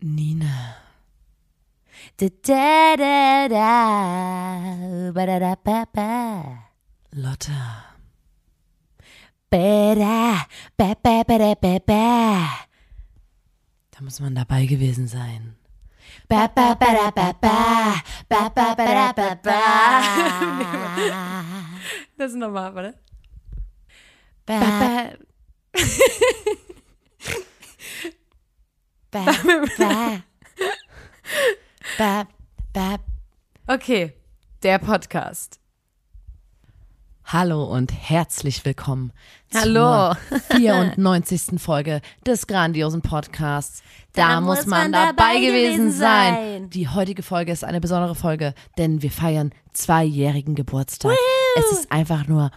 Nina. Lotta. Da muss man dabei gewesen sein. Das ist nochmal, warte. Okay, der Podcast. Hallo und herzlich willkommen Hallo. zur 94. Folge des grandiosen Podcasts. Da, muss man dabei gewesen sein. Die heutige Folge ist eine besondere Folge, denn wir feiern zweijährigen Geburtstag. Es ist einfach nur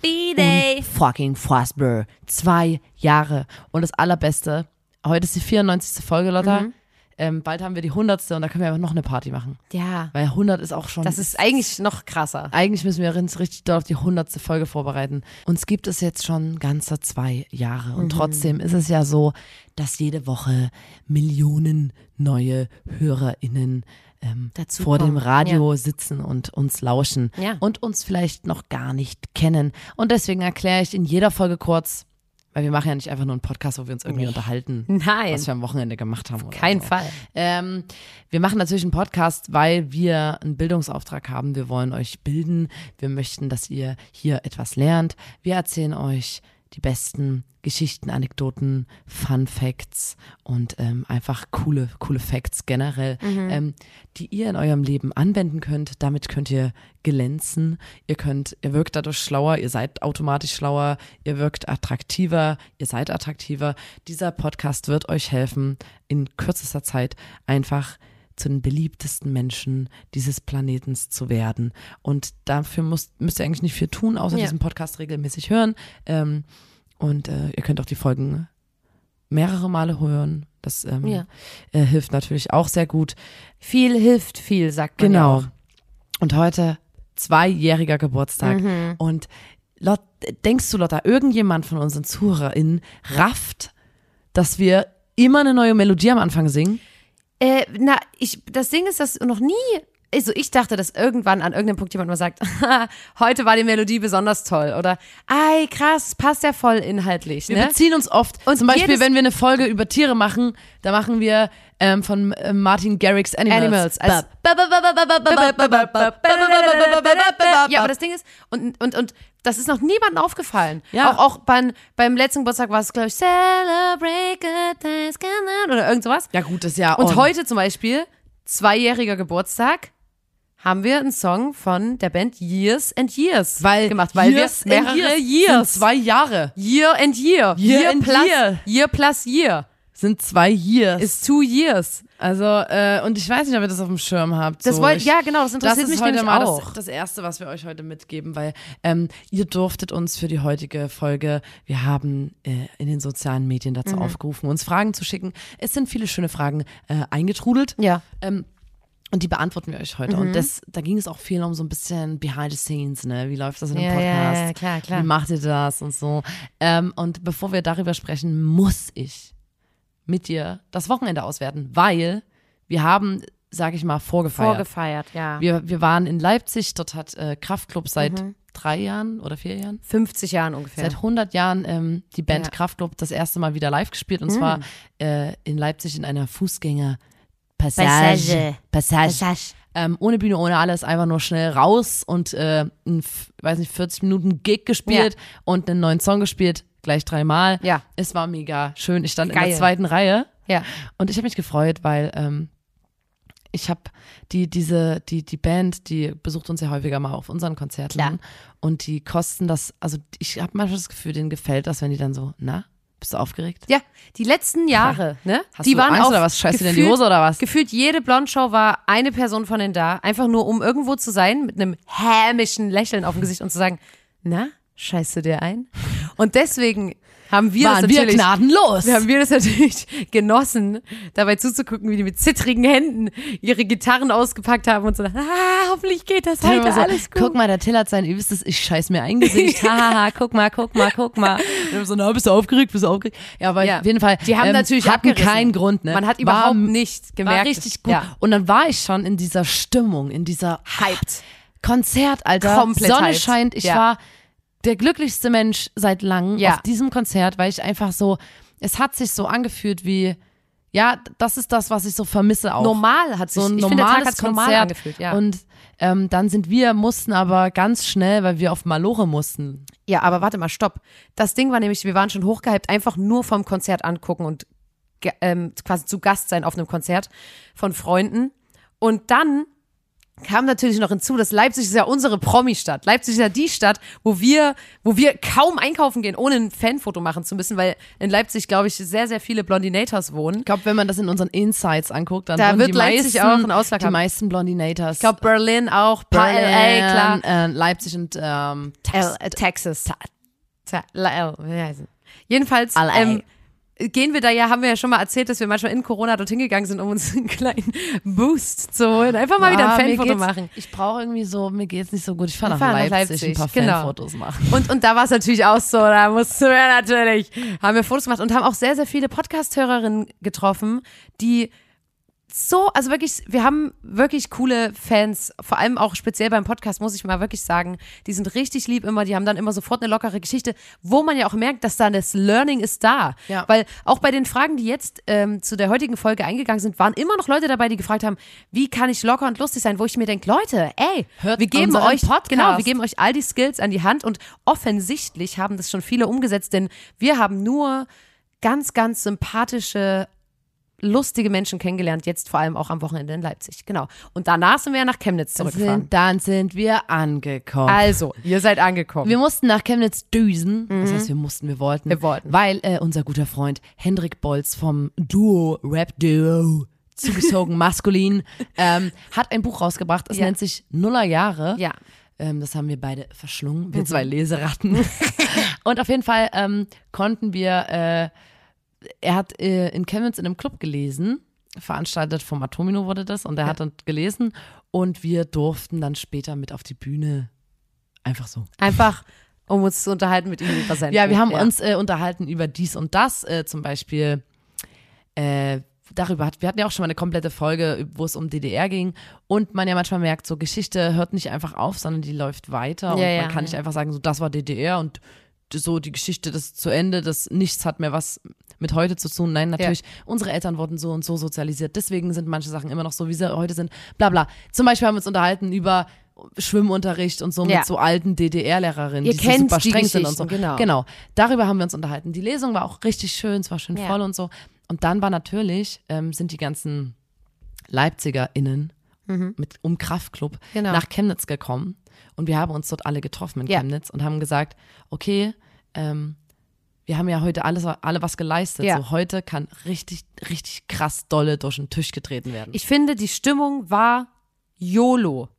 fucking fassbar. Zwei Jahre. Und das Allerbeste, heute ist die 94. Folge, Lotta. Mhm. Ähm, bald haben wir die 100. und da können wir einfach noch eine Party machen. Ja, Weil 100 ist auch schon das ist eigentlich noch krasser. eigentlich müssen wir uns richtig doll auf die hundertste Folge vorbereiten. Uns gibt es jetzt schon ganze zwei Jahre. Mhm. Und trotzdem ist es ja so, dass jede Woche Millionen neue HörerInnen ähm, vor dem kommen, Radio sitzen und uns lauschen Ja. und uns vielleicht noch gar nicht kennen. Und deswegen erkläre ich in jeder Folge kurz, weil wir machen ja nicht einfach nur einen Podcast, wo wir uns irgendwie unterhalten, Nein, was wir am Wochenende gemacht haben. Oder kein so. Fall. Ähm, wir machen natürlich einen Podcast, weil wir einen Bildungsauftrag haben. Wir wollen euch bilden. Wir möchten, dass ihr hier etwas lernt. Wir erzählen euch die besten Geschichten, Anekdoten, Fun Facts und ähm, einfach coole, coole Facts generell, ähm, die ihr in eurem Leben anwenden könnt. Damit könnt ihr glänzen. Ihr könnt, ihr wirkt dadurch schlauer, ihr seid automatisch schlauer, ihr wirkt attraktiver, ihr seid attraktiver. Dieser Podcast wird euch helfen, in kürzester Zeit einfach zu den beliebtesten Menschen dieses Planetens zu werden. Und dafür müsst, müsst ihr eigentlich nicht viel tun, außer Ja. diesen Podcast regelmäßig hören. Ähm, und äh, ihr könnt auch die Folgen mehrere Male hören. Das ähm, Ja. äh, hilft natürlich auch sehr gut. Viel hilft viel, sagt man Genau. ja. Und heute zweijähriger Geburtstag. Mhm. Und Lot, denkst du, Lotta, irgendjemand von unseren ZuhörerInnen rafft, dass wir immer eine neue Melodie am Anfang singen? Äh, na, ich, das Ding ist, dass noch nie, also ich dachte, dass irgendwann an irgendeinem Punkt jemand mal sagt, heute war die Melodie besonders toll oder, ei, krass, passt ja voll inhaltlich, Wir ne? beziehen uns oft. Und Zum Beispiel, wenn wir eine Folge über Tiere machen, da machen wir ähm, von äh, Martin Garrix Animals. Animals. Als ja, aber das Ding ist, und, und, und das ist noch niemandem aufgefallen. Ja. Auch, auch beim, beim letzten Geburtstag war es, glaube ich, Celebrate Good Times On oder irgend sowas. Ja gut, das ist ja Und oh, heute zum Beispiel, zweijähriger Geburtstag, haben wir einen Song von der Band Years and Years weil gemacht, weil Years wir mehrere Years Years, sind zwei Jahre. Year and Year, Year and plus Year. year plus Year Sind zwei Years. ist two Years. also, äh, und ich weiß nicht, ob ihr das auf dem Schirm habt. Das so. wollt, ich, ja genau, das Das interessiert ist mich heute mal auch. das, das Erste, was wir euch heute mitgeben, weil ähm, ihr durftet uns für die heutige Folge, wir haben äh, in den sozialen Medien Mhm. dazu aufgerufen, uns Fragen zu schicken. Es sind viele schöne Fragen äh, eingetrudelt. ja. Ähm, und die beantworten wir euch heute. Mhm. Und das, da ging es auch viel um so ein bisschen behind the scenes, ne? Wie läuft das in einem Ja, ja, Podcast? ja, klar, klar. Wie macht ihr das und so? Ähm, und bevor wir darüber sprechen, muss ich mit dir das Wochenende auswerten, weil wir haben, sag ich mal, vorgefeiert. Vorgefeiert, ja. wir, wir waren in Leipzig, dort hat äh, Kraftklub seit Mhm. drei Jahren oder vier Jahren? 50 Jahren ungefähr. Seit 100 Jahren ähm, die Band Ja. Mhm. Kraftklub das erste Mal wieder live gespielt und zwar äh, in Leipzig in einer Fußgänger-Passage. Passage. Passage. Passage. Ähm, ohne Bühne, ohne alles, einfach nur schnell raus und äh, ein, weiß nicht, 40 Minuten Gig gespielt und einen neuen Song gespielt, gleich dreimal. Ja. Es war mega schön. Ich stand in Geil. der zweiten Reihe Ja. und ich habe mich gefreut, weil ähm, ich habe die, diese, die, die Band, die besucht uns ja häufiger mal auf unseren Konzerten Klar. und die kosten das, also ich habe manchmal das Gefühl, denen gefällt das, wenn die dann so, na, bist du aufgeregt? Ja, die letzten Jahre, ne? Hast die du waren Angst auch oder was? Du dir in die gefühlt- Hose oder was? Gefühlt jede Blondshow war eine Person von denen da, einfach nur um irgendwo zu sein, mit einem hämischen Lächeln auf dem Gesicht und zu sagen, na, scheißt du dir ein? Und deswegen haben wir Waren das wir natürlich gnadenlos. wir haben wir das natürlich genossen, dabei zuzugucken, wie die mit zittrigen Händen ihre Gitarren ausgepackt haben und so, ah, hoffentlich geht das heute so, alles gut. Guck mal, der Till hat sein übelstes Ich scheiß mir ein Gesicht. Hahaha, guck mal, guck mal, guck mal. Und so, na, bist du aufgeregt, bist du aufgeregt? Ja, aber Ja. auf jeden Fall. Die haben ähm, natürlich hatten abgerissen. keinen Grund, ne? Man hat War- überhaupt nicht gemerkt. War richtig gut. Ja. Und dann war ich schon in dieser Stimmung, in dieser Hyped. Konzert, Alter. Komplett Sonne hyped. scheint. Ich Ja. war der glücklichste Mensch seit langem Ja. auf diesem Konzert, weil ich einfach so, es hat sich so angefühlt wie, ja, das ist das, was ich so vermisse auch. Normal hat sich, so ein ich finde, der Tag normales hat sich normal Konzert. angefühlt, ja. Und ähm, dann sind wir, mussten aber ganz schnell, weil wir auf Malore mussten. Ja, aber warte mal, stopp. Das Ding war nämlich, wir waren schon hochgehypt, einfach nur vom Konzert angucken und ähm, quasi zu Gast sein auf einem Konzert von Freunden. Und dann kam natürlich noch hinzu, dass Leipzig ist ja unsere Promi-Stadt. Leipzig ist ja die Stadt, wo wir, wo wir kaum einkaufen gehen, ohne ein Fanfoto machen zu müssen, weil in Leipzig, glaube ich, sehr, sehr viele Blondinators wohnen. Ich glaube, wenn man das in unseren Insights anguckt, dann Da wird die Leipzig meisten, auch einen Ausschlag die haben. meisten Blondinators. Ich glaube, Berlin auch, paar LA, klar. Äh, Leipzig und ähm, L, äh, Texas. Ta- La- L, wie heißt? Jedenfalls ähm, gehen wir da ja, haben wir ja schon mal erzählt, dass wir manchmal in Corona dorthin gegangen sind, um uns einen kleinen Boost zu holen. Einfach mal wieder Ah, ein Fanfoto machen. Ich brauche irgendwie so, mir geht's nicht so gut. Ich fahre nach, fahren nach Leipzig, Leipzig, ein paar genau. Fanfotos machen. Und, und da war es natürlich auch so, da mussten wir natürlich, haben wir Fotos gemacht und haben auch sehr, sehr viele Podcast-Hörerinnen getroffen, die so, also wirklich, wir haben wirklich coole Fans, vor allem auch speziell beim Podcast, muss ich mal wirklich sagen. Die sind richtig lieb immer, die haben dann immer sofort eine lockere Geschichte, wo man ja auch merkt, dass da das Learning ist da. Ja. Weil auch bei den Fragen, die jetzt ähm, zu der heutigen Folge eingegangen sind, waren immer noch Leute dabei, die gefragt haben, wie kann ich locker und lustig sein, wo ich mir denke, Leute, ey, Hört wir geben euch, Podcast. genau, wir geben euch all die Skills an die Hand und offensichtlich haben das schon viele umgesetzt, denn wir haben nur ganz, ganz sympathische, lustige Menschen kennengelernt, jetzt vor allem auch am Wochenende in Leipzig. Genau. Und danach sind wir ja nach Chemnitz zurückgefahren. Sind, dann sind wir angekommen. Also, ihr seid angekommen. Wir mussten nach Chemnitz düsen. Das heißt, wir mussten, wir wollten. Wir wollten. Weil äh, unser guter Freund Hendrik Bolz vom Duo, Rap-Duo, zugezogen maskulin, ähm, hat ein Buch rausgebracht. Es Ja. nennt sich Nuller Jahre. ja. Ähm, das haben wir beide verschlungen, wir zwei Leseratten. Und auf jeden Fall ähm, konnten wir, äh, er hat äh, in Chemnitz in einem Club gelesen, veranstaltet vom Atomino wurde das, und er hat dann gelesen. Und wir durften dann später mit auf die Bühne. Einfach so. Einfach, um uns zu unterhalten mit ihm über sein Ja, wir haben uns äh, unterhalten über dies und das, äh, zum Beispiel äh, darüber hat, wir hatten ja auch schon mal eine komplette Folge, wo es um DDR ging. Und man ja manchmal merkt, so Geschichte hört nicht einfach auf, sondern die läuft weiter. Und Ja, ja, man kann nicht einfach sagen, so das war DDR und so die Geschichte, das ist zu Ende, das nichts hat mehr was mit heute zu tun. Nein, natürlich, unsere Eltern wurden so und so sozialisiert, deswegen sind manche Sachen immer noch so, wie sie heute sind, bla bla. Zum Beispiel haben wir uns unterhalten über Schwimmunterricht und so Ja. mit so alten DDR-Lehrerinnen, die kennt super die streng sind und so. Genau. Genau, darüber haben wir uns unterhalten. Die Lesung war auch richtig schön, es war schön Ja. voll und so. Und dann war natürlich, ähm, sind die ganzen LeipzigerInnen mit um Kraftclub Mhm. Genau. nach Chemnitz gekommen und wir haben uns dort alle getroffen in Ja. Chemnitz und haben gesagt, okay, ähm, wir haben ja heute alles, alle was geleistet. Ja. So heute kann richtig, richtig krass dolle durch den Tisch getreten werden. Ich finde, die Stimmung war YOLO.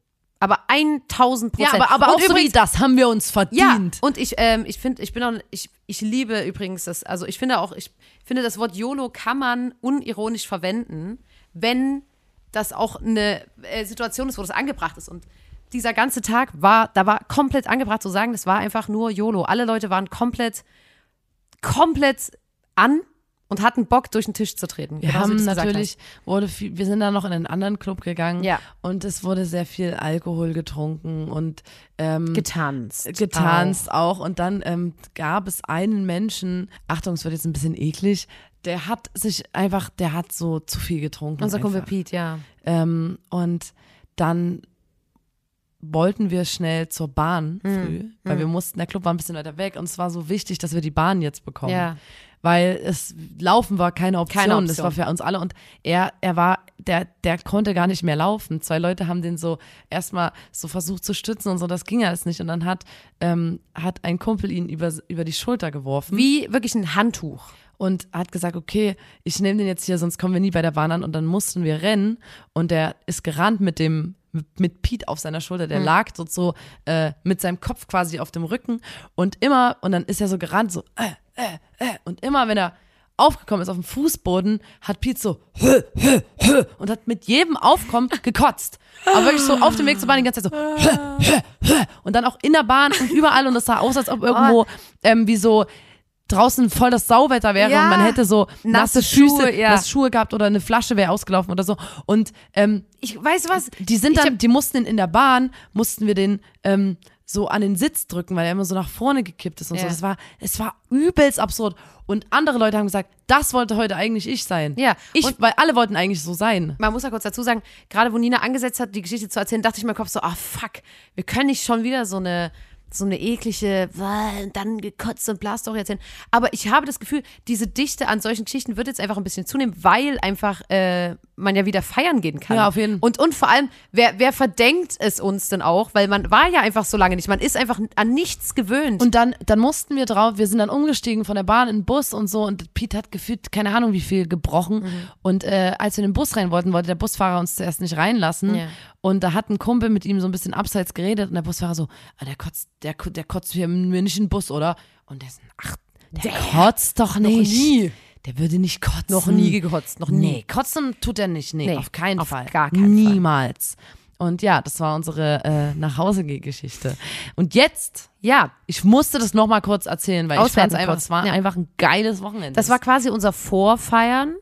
Aber 1000 ja, Prozent. aber, aber Und auch so wie übrigens- das haben wir uns Ja, verdient. und ich, ähm, ich finde, ich bin auch, ich, ich liebe übrigens das, also ich finde auch, ich finde das Wort YOLO kann man unironisch verwenden, wenn das auch eine äh, Situation ist, wo das angebracht ist. Und dieser ganze Tag war, da war komplett angebracht zu sagen, das war einfach nur YOLO. Alle Leute waren komplett, komplett an und hatten Bock, durch den Tisch zu treten. Wir Genauso wie haben natürlich, wurde viel, wir sind dann noch in einen anderen Club gegangen Ja. und es wurde sehr viel Alkohol getrunken und ähm, getanzt. getanzt auch. Und dann ähm, gab es einen Menschen, Achtung, es wird jetzt ein bisschen eklig, der hat sich einfach, der hat so zu viel getrunken. Unser Kumpel. Pete, ja. Ähm, und dann wollten wir schnell zur Bahn Hm. früh, weil wir mussten, der Club war ein bisschen weiter weg und es war so wichtig, dass wir die Bahn jetzt bekommen. Ja. Weil es laufen war keine Option. Keine Option. Das war für uns alle. Und er, er war, der, der konnte gar nicht mehr laufen. Zwei Leute haben den so erstmal so versucht zu stützen und so, das ging alles nicht. Und dann hat, ähm, hat ein Kumpel ihn über, über die Schulter geworfen. Wie wirklich ein Handtuch. Und hat gesagt, okay, ich nehme den jetzt hier, sonst kommen wir nie bei der Bahn an. Und dann mussten wir rennen und der ist gerannt mit dem mit, Pete auf seiner Schulter, der lag so, so äh, mit seinem Kopf quasi auf dem Rücken und immer, und dann ist er so gerannt, so, äh, äh, äh, und immer, wenn er aufgekommen ist auf dem Fußboden, hat Pete so hö, hö, hö, und hat mit jedem Aufkommen gekotzt. Aber wirklich so auf dem Weg zur Bahn die ganze Zeit so hö, hö, hö, und dann auch in der Bahn und überall und es sah aus, als ob irgendwo ähm, wie so draußen voll das Sauwetter wäre Ja. und man hätte so Nasse nasse Füße, Schuhe, ja. nasse Schuhe gehabt oder eine Flasche wäre ausgelaufen oder so. Und ähm, Ich weiß was. die sind dann, die mussten in, in der Bahn, mussten wir den ähm, so an den Sitz drücken, weil er immer so nach vorne gekippt ist und so. Ja. Das war, es war übelst absurd. Und andere Leute haben gesagt, das wollte heute eigentlich ich sein. Ja, Ich, und- weil alle wollten eigentlich so sein. man muss ja kurz dazu sagen, gerade wo Nina angesetzt hat, die Geschichte zu erzählen, dachte ich in meinem Kopf so, ah fuck, wir können nicht schon wieder so eine so eine eklige, "Wah, dann gekotzt und bla Story erzählen. Aber ich habe das Gefühl, diese Dichte an solchen Geschichten wird jetzt einfach ein bisschen zunehmen, weil einfach äh, man ja wieder feiern gehen kann. Ja, auf jeden. Und, und vor allem, wer, wer verdenkt es uns denn auch? Weil man war ja einfach so lange nicht. Man ist einfach an nichts gewöhnt. Und dann, dann mussten wir drauf, wir sind dann umgestiegen von der Bahn in den Bus und so und Pete hat gefühlt, keine Ahnung wie viel, gebrochen. Mhm. Und äh, als wir in den Bus rein wollten, wollte der Busfahrer uns zuerst nicht reinlassen. Ja. Und da hat ein Kumpel mit ihm so ein bisschen abseits geredet und der Busfahrer so, ah, der kotzt, der, der kotzt hier mir nicht in den Bus, oder? Und der ist, ach, der, kotzt doch nicht. nie. Der würde nicht kotzen. Noch nie gekotzt, noch nie. Nee, kotzen tut er nicht. Nee, Nee, auf keinen auf Fall. gar keinen Fall. Niemals. Und ja, das war unsere äh, Nachhausegeh-Geschichte. Und jetzt ja, ich musste das nochmal kurz erzählen, weil ich Auswerten fand einfach, kurz. es war Ja. einfach ein geiles Wochenende. Das war quasi unser Vorfeiern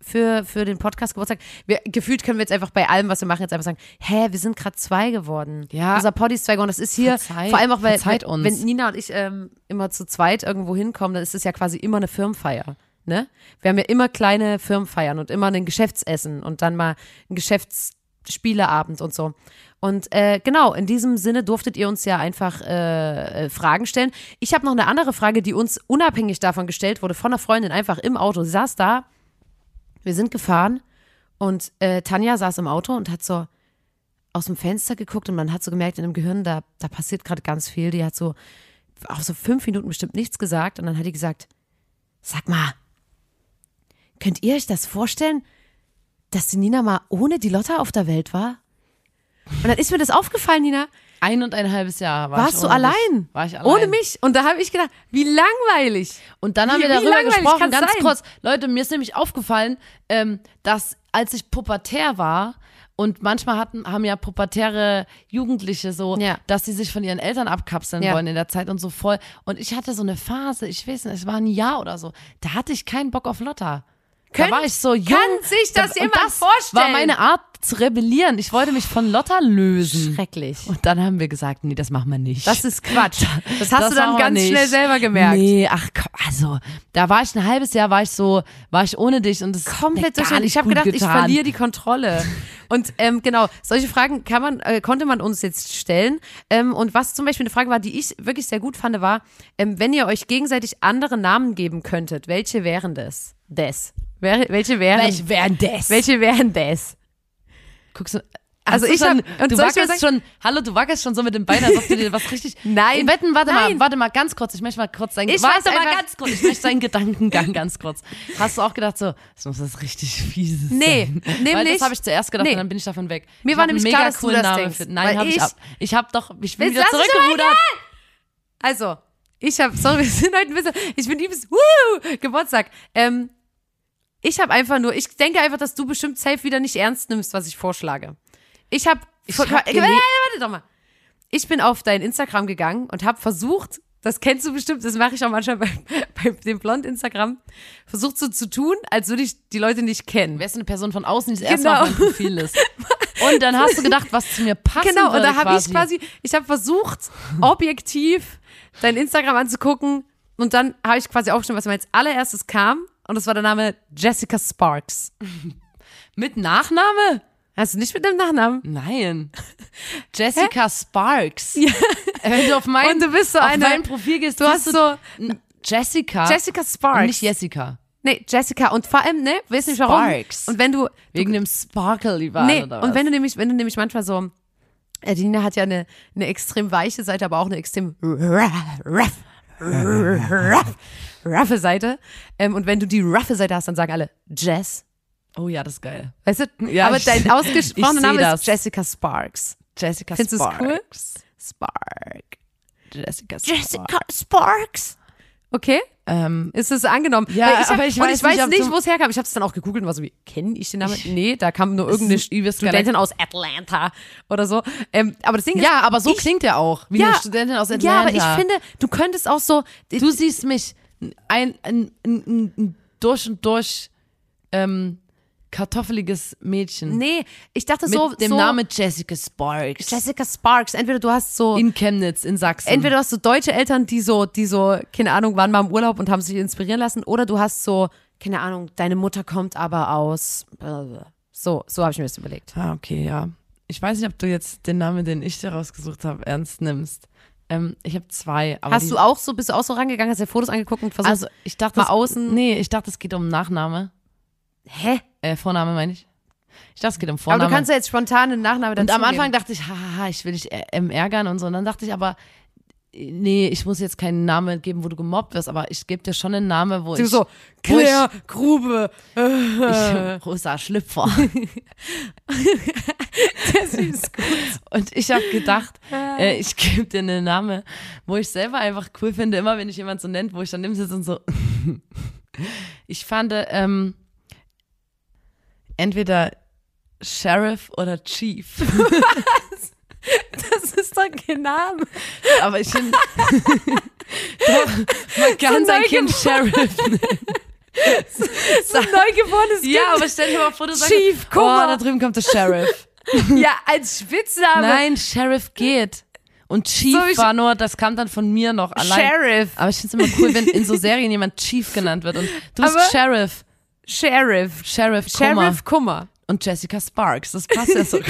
für, für den Podcast Geburtstag. Wir, gefühlt können wir jetzt einfach bei allem, was wir machen, jetzt einfach sagen, hä, wir sind gerade zwei geworden. Ja. Unser Poddy ist zwei geworden. Das ist hier, Verzeiht- vor allem auch, weil, wenn, uns. wenn Nina und ich ähm, immer zu zweit irgendwo hinkommen, dann ist es ja quasi immer eine Firmenfeier. Ne? Wir haben ja immer kleine Firmenfeiern und immer ein Geschäftsessen und dann mal ein Geschäftsspieleabend und so. Und äh, genau, in diesem Sinne durftet ihr uns ja einfach äh, äh, Fragen stellen. Ich habe noch eine andere Frage, die uns unabhängig davon gestellt wurde, von einer Freundin einfach im Auto. Sie saß da, wir sind gefahren und äh, Tanja saß im Auto und hat so aus dem Fenster geguckt und man hat so gemerkt, in dem Gehirn, da, da passiert gerade ganz viel. Die hat so auch so fünf Minuten bestimmt nichts gesagt und dann hat die gesagt, sag mal, könnt ihr euch das vorstellen, dass die Nina mal ohne die Lotta auf der Welt war? Und dann ist mir das aufgefallen, Nina. Ein und ein halbes Jahr. War Warst ich du allein? Dich. War ich allein. Ohne mich. Und da habe ich gedacht, wie langweilig. Und dann haben Wie- wir darüber gesprochen, ganz sein? kurz. Leute, mir ist nämlich aufgefallen, ähm, dass als ich pubertär war, und manchmal hatten, haben ja pubertäre Jugendliche so, Ja. dass sie sich von ihren Eltern abkapseln Ja. wollen in der Zeit und so voll. Und ich hatte so eine Phase, ich weiß nicht, es war ein Jahr oder so, da hatte ich keinen Bock auf Lotta. Könnt- da war ich so jung. kann sich das Da- jemand das vorstellen? war meine Art zu rebellieren. Ich wollte mich von Lotta lösen. Schrecklich. Und dann haben wir gesagt, nee, das machen wir nicht. Das ist Quatsch. Das hast Das du dann ganz schnell selber gemerkt. Nee, ach komm, also, da war ich ein halbes Jahr, war ich so, war ich ohne dich und es komplett durch. Ich habe gedacht, ich getan. verliere die Kontrolle. Und ähm, genau, solche Fragen kann man, äh, konnte man uns jetzt stellen. Ähm, und was zum Beispiel eine Frage war, die ich wirklich sehr gut fand, war, ähm, wenn ihr euch gegenseitig andere Namen geben könntet, welche wären das? Des. Welche wären? Welche wären das? Welche wären das? Guckst du, Also du ich schon, hab- und du wackelst schon, hallo, du wackelst schon so mit den Beinen, als ob du dir was richtig. Nein. Wetten, warte Nein. mal, warte mal, ganz kurz, ich möchte mal kurz deinen, Ich warte mal ganz kurz, ich möchte deinen Gedankengang ganz kurz. Hast du auch gedacht so, das muss das richtig fieses Nee, sein? nämlich- Weil das habe ich zuerst gedacht Nee. und dann bin ich davon weg. Mir ich war nämlich mega klar, dass du das Namen denkst, nein, habe ich, ich- ab. Ich habe doch, ich bin wieder zurückgerudert. Also, ich habe, sorry, wir sind heute ein bisschen, ich bin übelst, wuhu, Geburtstag. Ähm, ich habe einfach nur, ich denke einfach, dass du bestimmt safe wieder nicht ernst nimmst, was ich vorschlage. Ich habe, Ich warte, hab gele- warte doch mal. Ich bin auf dein Instagram gegangen und habe versucht, das kennst du bestimmt, das mache ich auch manchmal bei, bei dem Blond Instagram, versucht so zu tun, als würde ich die Leute nicht kennen. Wärst du eine Person von außen, die das erste Genau. Mal auf meinem Profil ist. Und dann hast du gedacht, was zu mir passen Genau, und da habe ich quasi, ich habe versucht, objektiv dein Instagram anzugucken und dann habe ich quasi aufgeschrieben, was mir als allererstes kam und das war der Name Jessica Sparks. Mit Nachname? Hast du nicht mit dem Nachnamen? Nein. Jessica Sparks. Wenn du auf mein, Und du bist so auf eine- mein Profil gehst, Du hast so Jessica. Jessica und Sparks. nicht Jessica. Nee, Jessica und vor allem, ne, weißt nicht warum? Sparks. Und wenn du Wegen dem Sparkle überall Nee, oder und was? wenn du nämlich, wenn du nämlich manchmal so, äh, die Nina hat ja eine, eine extrem weiche Seite, aber auch eine extrem rough, rough, roughe Seite. Ähm, und wenn du die roughe Seite hast, dann sagen alle Jess. Oh ja, das ist geil. Weißt du? Ja, aber dein ausgesprochener Name das. ist Jessica Sparks. Jessica Findest Sparks. cool? Spark. Jessica Sparks. Jessica Sparks. Okay? Ähm, Ist es angenommen? Ja, Weil hab- aber ich weiß ich weiß nicht, nicht, wo es herkam. Ich habe es dann auch gegoogelt und war so wie, kenne ich den Namen? nee, da kam nur ist irgendeine Studentin aus Atlanta oder so. Ähm, aber das Ding ist, ja, aber so ich- klingt er auch, wie ja, eine Studentin aus Ja, Atlanta. aber ich finde, du könntest auch so, du siehst mich ein, ein, ein, ein, ein durch und durch ähm, kartoffeliges Mädchen nee, ich dachte mit so, dem so Namen Jessica Sparks Jessica Sparks. Entweder du hast so, in Chemnitz in Sachsen. entweder du hast so deutsche Eltern, die so, die so, keine Ahnung, waren mal im Urlaub und haben sich inspirieren lassen, oder du hast so, keine Ahnung, deine Mutter kommt aber aus, so, so habe ich mir das überlegt. Ah, okay, ja. Ich weiß nicht, ob du jetzt den Namen, den ich dir rausgesucht habe, ernst nimmst. Ähm, ich habe zwei. Aber Hast du auch so, bist du auch so rangegangen, hast dir Fotos angeguckt und versucht, Also ich dachte mal außen- Nee, ich dachte, es geht um Nachname. hä? Äh, Vorname meine ich. Ich dachte, es geht um Aber Vorname. du kannst ja jetzt spontan einen Nachnamen und dazu am Anfang dachte ich, haha, ich will dich äh, ähm, ärgern und so. Und dann dachte ich aber, nee, ich muss jetzt keinen Namen geben, wo du gemobbt wirst, aber ich gebe dir schon einen Namen, wo Du ich so, wo ich- Claire Grube. Ich, rosa Schlüpfer. Das ist gut. Und ich habe gedacht, äh, ich gebe dir einen Namen, wo ich selber einfach cool finde, immer wenn ich jemand so nennt, wo ich dann neben sitze und so. ich fand ähm, entweder Sheriff oder Chief. Das ist doch kein Name. Aber ich finde, man kann sein Kind Sheriff nennen. So ein neugeborenes Kind. Ja, aber stell dir mal vor, du sagst, Chief, guck oh, mal. da drüben kommt der Sheriff. ja, als Spitzname. Nein, Sheriff geht. Und Chief So, war nur, das kam dann von mir noch allein. Sheriff. Aber ich finde es immer cool, wenn in so Serien jemand Chief genannt wird. Und du bist Aber- Sheriff. Sheriff. Sheriff Kummer. Sheriff Kummer. Und Jessica Sparks. Das passt ja so.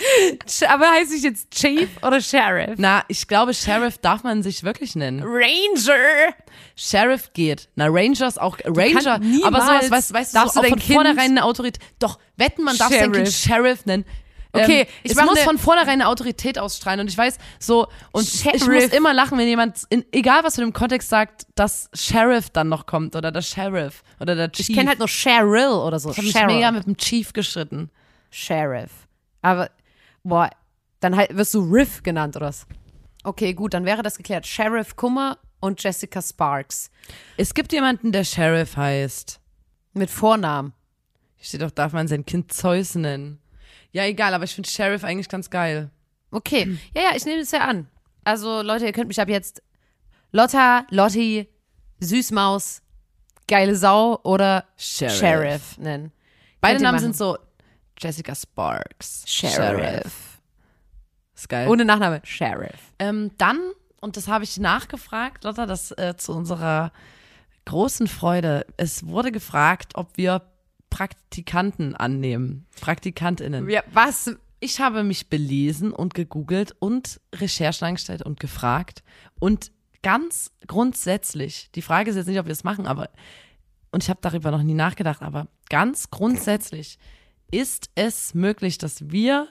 Aber heißt ich jetzt Chief oder Sheriff? Na, ich glaube, Sheriff darf man sich wirklich nennen. Ranger. Sheriff geht. Na, Ranger ist auch Ranger. Aber sowas, weißt, weißt du, darfst so du auch dein von Kind- vornherein eine Autorität. Doch, wetten, man darf sein Kind Sheriff nennen. Okay, ähm, ich es muss ne- von vornherein eine Autorität ausstrahlen. Und ich weiß, so, und ich muss Sheriff. immer lachen, wenn jemand, in, egal was für dem Kontext sagt, dass Sheriff dann noch kommt oder der Sheriff oder der Chief. Ich kenne halt nur Cheryl oder so. ich habe mich mega mit dem Chief geschritten. Sheriff. Aber, boah, dann halt wirst du Riff genannt oder was? Okay, gut, dann wäre das geklärt. Sheriff Kummer und Jessica Sparks. Es gibt jemanden, der Sheriff heißt. Mit Vornamen. Steht doch, darf man sein Kind Zeus nennen. Ja, egal, aber ich finde Sheriff eigentlich ganz geil. Okay, ja, ja, ich nehme es ja an. Also, Leute, ihr könnt mich ab jetzt Lotta, Lotti, Süßmaus, geile Sau oder Sheriff. Sheriff, nennen. Beide Namen machen. sind so Jessica Sparks. Sheriff. Ist geil. Ohne Nachname. Sheriff. ähm, dann, und das habe ich nachgefragt, Lotta, das äh, zu unserer großen Freude. Es wurde gefragt, ob wir Praktikanten annehmen. PraktikantInnen. Ja, was? Ich habe mich belesen und gegoogelt und Recherchen angestellt und gefragt. Und ganz grundsätzlich, die Frage ist jetzt nicht, ob wir es machen, aber, und ich habe darüber noch nie nachgedacht, aber ganz grundsätzlich ist es möglich, dass wir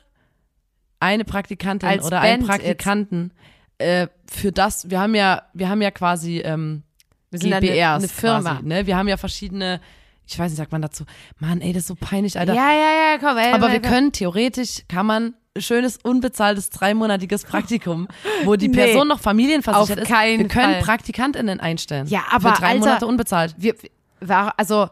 eine Praktikantin Als oder einen Band jetzt. Praktikanten äh, für das, wir haben ja, wir haben ja quasi ähm, Wir sind ja eine, GBRs eine Firma. quasi, ne? Wir haben ja verschiedene, ich weiß nicht, sagt man dazu, Mann, ey, das ist so peinlich, Alter. Ja, ja, ja, komm. Ey, Aber ey, wir komm. können theoretisch, kann man schönes unbezahltes dreimonatiges Praktikum, wo die Nee. Person noch familienversichert Auf ist. keinen wir können Fall. PraktikantInnen einstellen. Ja, aber, für drei Alter, Monate unbezahlt. Wir, war, also,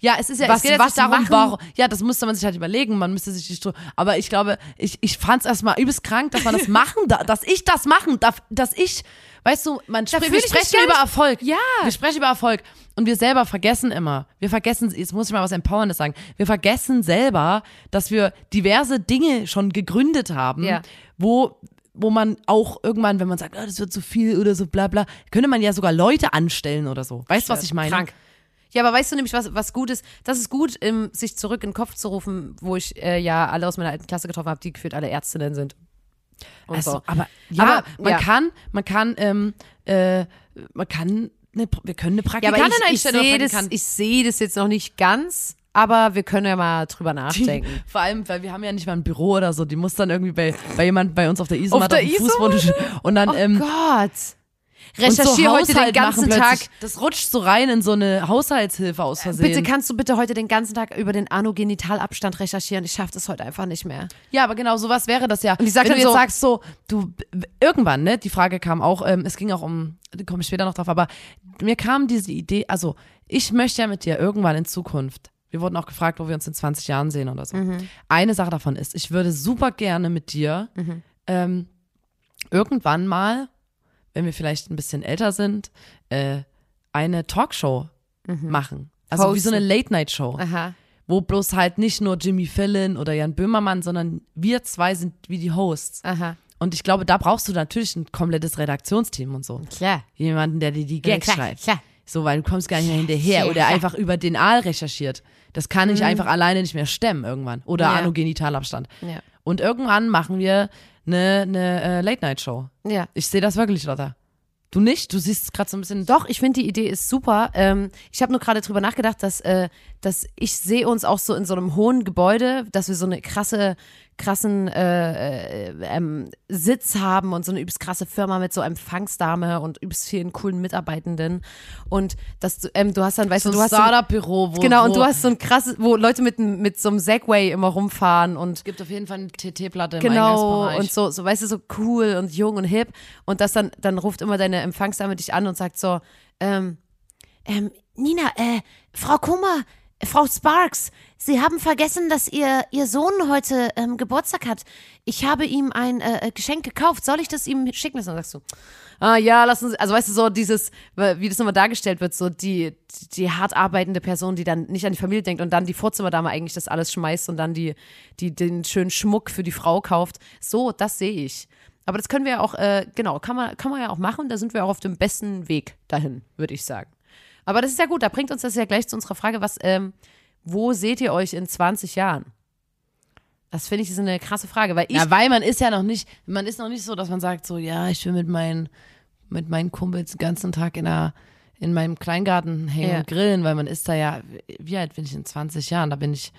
Ja, es ist ja, Was- es geht jetzt was nicht darum, warum, ja, das musste man sich halt überlegen, man müsste sich die Stru aber ich glaube, ich, ich fand es erstmal übelst krank, dass man das machen darf, dass ich das machen darf, dass ich, weißt du, man spre fühl wir sprechen über nicht- Erfolg. Ja. Wir sprechen über Erfolg und wir selber vergessen immer, wir vergessen, jetzt muss ich mal was Empowerndes sagen, wir vergessen selber, dass wir diverse Dinge schon gegründet haben, Ja. wo wo man auch irgendwann, wenn man sagt, ah, das wird zu viel oder so bla bla, könnte man ja sogar Leute anstellen oder so. Weißt du, was ich meine? Krank. Ja, aber weißt du nämlich, was, was gut ist? Das ist gut, im, sich zurück in den Kopf zu rufen, wo ich äh, ja alle aus meiner alten Klasse getroffen habe, die gefühlt alle Ärztinnen sind. Und Also, so. aber ja, Aber, man ja. kann, man kann, ähm, äh, man kann, eine, wir können eine Ja, aber Praktikantin ich, ich oder sehe das, ich sehe das jetzt noch nicht ganz, aber wir können ja mal drüber nachdenken. Vor allem, weil wir haben ja nicht mal ein Büro oder so. Die muss dann irgendwie bei, bei jemand bei uns auf der Isomatte der auf dem Fußboden und dann, Oh ähm, Gott. Recherchiere heute den ganzen Tag. Das rutscht so rein in so eine Haushaltshilfe aus Versehen. Bitte kannst du bitte heute den ganzen Tag über den Anogenitalabstand recherchieren. Ich schaffe das heute einfach nicht mehr. Ja, aber genau sowas wäre das ja. Und ich sag Wenn du jetzt so- sagst so, du irgendwann, ne? Die Frage kam auch, ähm, es ging auch um, da komme ich später noch drauf, aber mir kam diese Idee, also ich möchte ja mit dir irgendwann in Zukunft. Wir wurden auch gefragt, wo wir uns in 20 Jahren sehen oder so. Eine Sache davon ist, ich würde super gerne mit dir ähm, irgendwann mal, wenn wir vielleicht ein bisschen älter sind, äh, eine Talkshow machen. Also wie so eine Hosten. Late-Night-Show wo bloß halt nicht nur Jimmy Fallon oder Jan Böhmermann, sondern wir zwei sind wie die Hosts. Aha. Und ich glaube, da brauchst du natürlich ein komplettes Redaktionsteam und so. Klar. Jemanden, der dir die Gags klar, schreibt. klar. So, weil du kommst gar nicht mehr hinterher. Ja, Oder klar. einfach über den Aal recherchiert. Das kann ich einfach alleine nicht mehr stemmen irgendwann. Oder Ja. Anogenitalabstand. Ja. Und irgendwann machen wir eine, eine äh, Late-Night-Show. Ja. Ich sehe das wirklich, Lotta. Du nicht? Du siehst gerade so ein bisschen. Doch, ich finde die Idee ist super. Ähm, ich habe nur gerade drüber nachgedacht, dass, äh, dass ich sehe uns auch so in so einem hohen Gebäude, dass wir so eine krasse, krassen äh, äh, ähm, Sitz haben und so eine übelst krasse Firma mit so Empfangsdame und übelst vielen coolen Mitarbeitenden. Und dass du, ähm, du hast dann, weißt so du, ein du hast Startup-Büro, wo. genau, wo und du hast so ein krasses, wo Leute mit, mit so einem Segway immer rumfahren und Es gibt auf jeden Fall eine TT-Platte Genau, und so, so, weißt du, so cool und jung und hip. Und das dann, dann ruft immer deine Empfangsdame dich an und sagt so, ähm, ähm, Nina, äh, Frau Kummer, äh, Frau Sparks, Sie haben vergessen, dass Ihr, Ihr Sohn heute ähm, Geburtstag hat. Ich habe ihm ein äh, Geschenk gekauft. Soll ich das ihm schicken dann sagst du, ah ja, lassen Sie, also weißt du, so dieses, wie das immer dargestellt wird, so die, die hart arbeitende Person, die dann nicht an die Familie denkt und dann die Vorzimmerdame eigentlich das alles schmeißt und dann die, die den schönen Schmuck für die Frau kauft. So, das sehe ich. Aber das können wir ja auch, äh, genau, kann man, kann man ja auch machen. Da sind wir auch auf dem besten Weg dahin, würde ich sagen. Aber das ist ja gut, da bringt uns das ja gleich zu unserer Frage, was, ähm, wo seht ihr euch in 20 Jahren? Das finde ich ist eine krasse Frage, weil ich, Ja, weil man ist ja noch nicht, man ist noch nicht so, dass man sagt so, ja, ich will mit meinen, mit meinen Kumpels den ganzen Tag in der, in meinem Kleingarten hängen Ja. und grillen, weil man ist da ja, wie alt bin ich in 20 Jahren? Da bin ich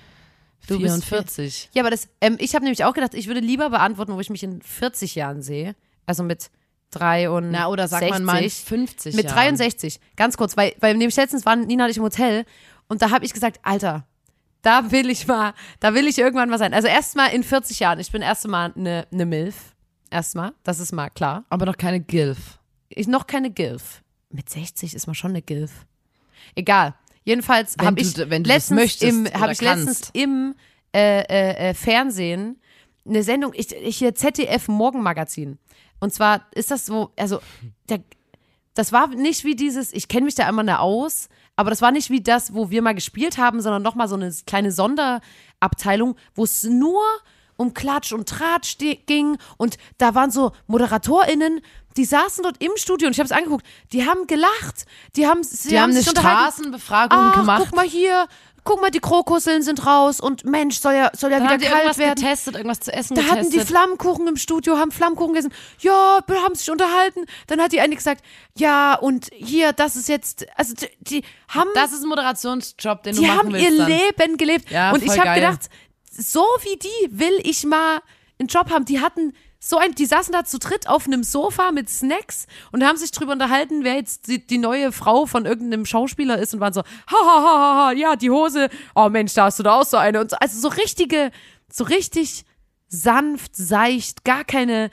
Du bist 44. ja, aber das, ähm, ich habe nämlich auch gedacht, ich würde lieber beantworten, wo ich mich in 40 Jahren sehe. Also mit 3 und Na, oder sagt man mal in 50 Mit Jahren. 63, ganz kurz, weil, weil nämlich letztens waren Nina und ich im Hotel und da habe ich gesagt, Alter, da will ich mal, da will ich irgendwann mal sein. Also erstmal in 40 Jahren, ich bin erstmal eine ne Milf, erstmal, das ist mal klar. Aber noch keine Gilf. Ich noch keine Gilf. Mit 60 ist man schon eine Gilf. Egal. Jedenfalls habe ich wenn du letztens möchtest im, habe ich letztens im äh, äh, äh, Fernsehen eine Sendung, ich, ich hier ZDF Morgenmagazin. Und zwar ist das so, also der, das war nicht wie dieses, ich kenne mich da immer ne aus, aber das war nicht wie das, wo wir mal gespielt haben, sondern nochmal so eine kleine Sonderabteilung, wo es nur um Klatsch und Tratsch ging und da waren so ModeratorInnen, die saßen dort im Studio und ich habe es angeguckt, die haben gelacht, die haben, sie Die haben eine sich unterhalten. Straßenbefragung Ach, gemacht. guck mal hier, guck mal, die Krokusseln sind raus und Mensch, soll ja, soll ja Dann wieder haben die kalt irgendwas werden. getestet, irgendwas zu essen Da getestet. hatten die Flammkuchen im Studio, haben Flammkuchen gegessen. Ja, wir haben sich unterhalten. Dann hat die eine gesagt, ja, und hier, das ist jetzt, also die, die haben, das ist ein Moderationsjob, den du die machen haben willst ihr dann. Leben gelebt. Ja, und ich habe gedacht, so wie die will ich mal einen Job haben. Die hatten so ein, die saßen da zu dritt auf einem Sofa mit Snacks und haben sich drüber unterhalten, wer jetzt die, die neue Frau von irgendeinem Schauspieler ist und waren so, ha, ha, ha, ha, ha, ja, die Hose, oh Mensch, da hast du da auch so eine. Und so, also so richtige, so richtig sanft, seicht, gar keine.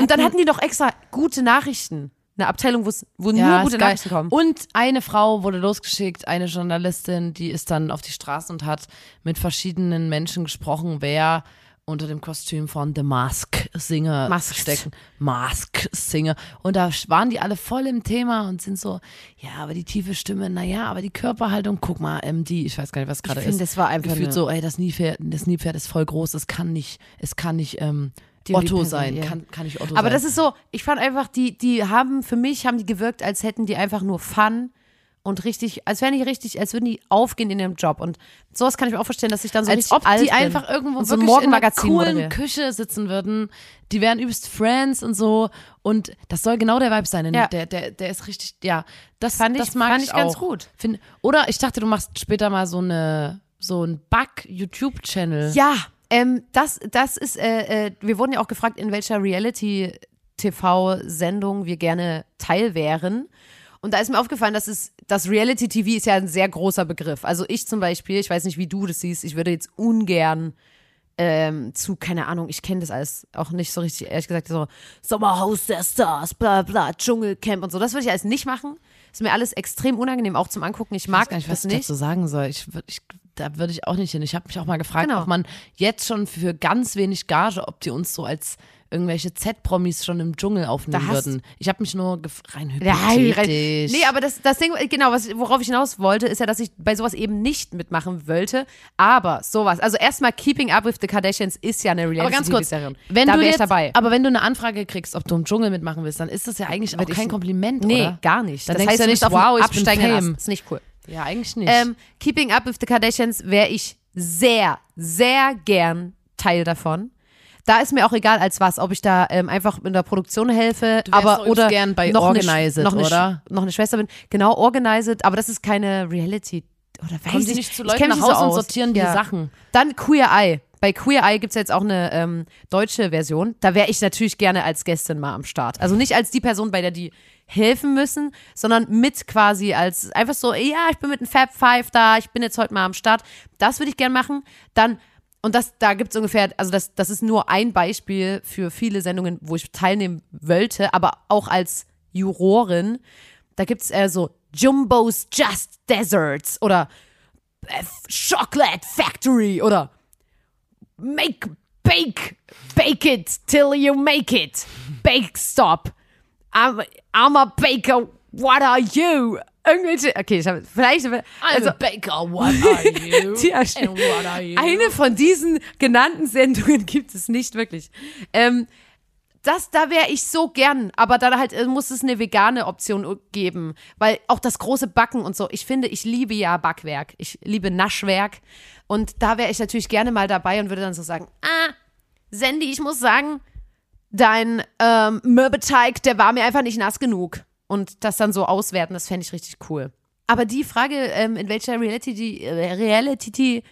Und dann hatten- die noch extra gute Nachrichten. Eine Abteilung, wo Ja, nur gute. Nachrichten kommen. Und eine Frau wurde losgeschickt, eine Journalistin, die ist dann auf die Straße und hat mit verschiedenen Menschen gesprochen, wer unter dem Kostüm von The Mask Singer Masked. stecken. Mask Singer. Und da waren die alle voll im Thema und sind so, ja, aber die tiefe Stimme, naja, aber die Körperhaltung, guck mal, MD, ich weiß gar nicht, was gerade finde, ist. das war einfach Gefühlt so, ey, das Nilpferd, das Nilpferd ist voll groß, es kann nicht, es kann nicht ähm, Die die Otto sein, ja. kann, kann nicht Otto Aber sein. das ist so, ich fand einfach, die, die haben, für mich haben die gewirkt, als hätten die einfach nur Fun und richtig, als wären die richtig, als würden die aufgehen in ihrem Job. Und sowas kann ich mir auch vorstellen, dass ich dann so als ob die bin einfach irgendwo so wirklich in einer coolen. Küche sitzen würden. Die wären übelst Friends und so. Und das soll genau der Vibe sein. Ja. Der, der, der ist richtig, ja, das, Fand ich- das mag fand ich ich ganz auch. gut. Find, oder ich dachte, du machst später mal so eine, so ein Bug-YouTube-Channel. Ja, ähm, das, das ist, äh, äh, wir wurden ja auch gefragt, in welcher TV-Sendung wir gerne Teil wären. Und da ist mir aufgefallen, dass es, das Reality TV ist ja ein sehr großer Begriff. Also ich zum Beispiel, ich weiß nicht, wie du das siehst, ich würde jetzt ungern ähm, zu, keine Ahnung, ich kenne das alles auch nicht so richtig, ehrlich gesagt, so Sommerhaus der Stars, bla bla, Dschungelcamp und so. Das würde ich alles nicht machen. Ist mir alles extrem unangenehm, auch zum Angucken. Ich Ich mag weiß gar nicht, was ich nicht. dazu sagen soll. Ich, ich, da würde ich auch nicht hin. Ich habe mich auch mal gefragt, Genau. ob man jetzt schon für ganz wenig Gage, ob die uns so als irgendwelche Z-Promis schon im Dschungel aufnehmen würden. Ich habe mich nur rein hypothetisch. nee, aber das, das Ding, genau, was, worauf ich hinaus wollte, ist ja, dass ich bei sowas eben nicht mitmachen wollte. Aber sowas, also erstmal Keeping Up with the Kardashians ist ja eine aber ganz kurz, wenn da du jetzt, dabei. aber wenn du eine Anfrage kriegst, ob du im Dschungel mitmachen willst, dann ist das ja eigentlich auch kein Kompliment, Nee, oder? gar nicht. Dann das heißt, ja nicht, wow, ich bin absteigenden Fame. Ast. Ist nicht cool. Ja, eigentlich nicht. Ähm, Keeping Up with the Kardashians wäre ich sehr, sehr gern Teil davon. Da ist mir auch egal, als was, ob ich da ähm, einfach in der Produktion helfe, aber oder gern bei noch eine, Organized, noch eine, oder? noch eine Schwester bin. Genau, Organized, aber das ist keine Reality. Oder weiß Kommen ich nicht zu ich Leuten nach mich so Hause und sortieren die Ja. Sachen? Dann Queer Eye. Bei Queer Eye gibt es jetzt auch eine ähm, deutsche Version. Da wäre ich natürlich gerne als Gästin mal am Start. Also nicht als die Person, bei der die helfen müssen, sondern mit quasi als einfach so, ja, ich bin mit einem Fab Five da, ich bin jetzt heute mal am Start. Das würde ich gerne machen. Dann, und das, da gibt es ungefähr, also das, das ist nur ein Beispiel für viele Sendungen, wo ich teilnehmen wollte, aber auch als Jurorin. Da gibt es äh, so Jumbo's Just Desserts oder Chocolate Factory oder Make, Bake, Bake it till you make it. Bake Stop. I'm, I'm a baker, what are you? Irgendwelche, okay, ich habe vielleicht, also, Baker, what are you? Tja, And what are you? eine von diesen genannten Sendungen gibt es nicht wirklich. Ähm, das, da wäre ich so gern, aber dann halt äh, muss es eine vegane Option geben, weil auch das große Backen und so, ich finde, ich liebe ja Backwerk, ich liebe Naschwerk und da wäre ich natürlich gerne mal dabei und würde dann so sagen, ah, Sandy, ich muss sagen, dein ähm, Mürbeteig, der war mir einfach nicht nass genug und das dann so auswerten, das fände ich richtig cool. Aber die Frage, ähm, in welcher Reality, äh, Reality,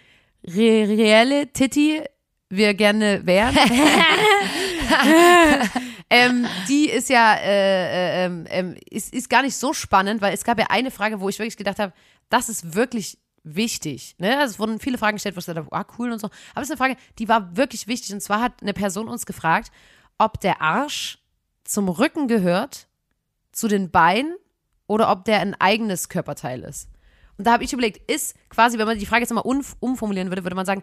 Re Reality wir gerne wären, ähm, die ist ja äh, äh, ähm, ähm, ist, ist gar nicht so spannend, weil es gab ja eine Frage, wo ich wirklich gedacht habe, das ist wirklich wichtig. Ne? Also es wurden viele Fragen gestellt, wo ich habe, ah, cool und so. Aber es ist eine Frage, die war wirklich wichtig. Und zwar hat eine Person uns gefragt, ob der Arsch zum Rücken gehört, zu den Beinen oder ob der ein eigenes Körperteil ist. Und da habe ich überlegt, ist quasi, wenn man die Frage jetzt mal umf- umformulieren würde, würde man sagen,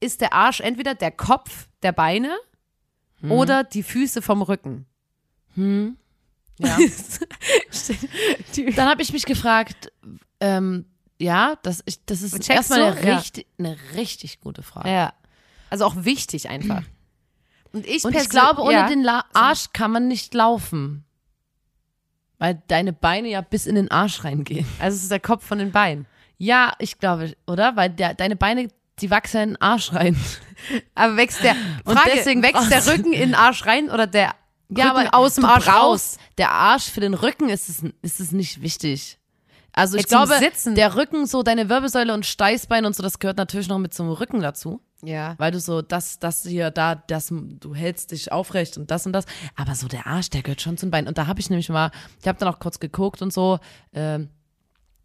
ist der Arsch entweder der Kopf der Beine oder die Füße vom Rücken? Ja. Dann habe ich mich gefragt, ähm, ja, das, ich, das ist erstmal eine, Ja. richtig, eine richtig gute Frage. Ja. Also auch wichtig einfach. Und ich, Und ich glaube, ohne ja. den La Arsch kann man nicht laufen. Weil deine Beine ja bis in den Arsch reingehen. Also es ist der Kopf von den Beinen. Ja, ich glaube, oder? Weil der, deine Beine, die wachsen in den Arsch rein. Aber wächst der, Und Frage, deswegen wächst der Rücken in den Arsch rein oder der Ja, Rücken aber aus dem Arsch raus? Der Arsch für den Rücken ist es, ist es nicht wichtig. Also ich Ja, zum glaube, Sitzen. der Rücken, so deine Wirbelsäule und Steißbein und so, das gehört natürlich noch mit zum Rücken dazu. Ja. Weil du so, das, das hier, da, das, du hältst dich aufrecht und das und das. Aber so der Arsch, der gehört schon zum Bein. Und da habe ich nämlich mal, ich habe dann auch kurz geguckt und so ähm,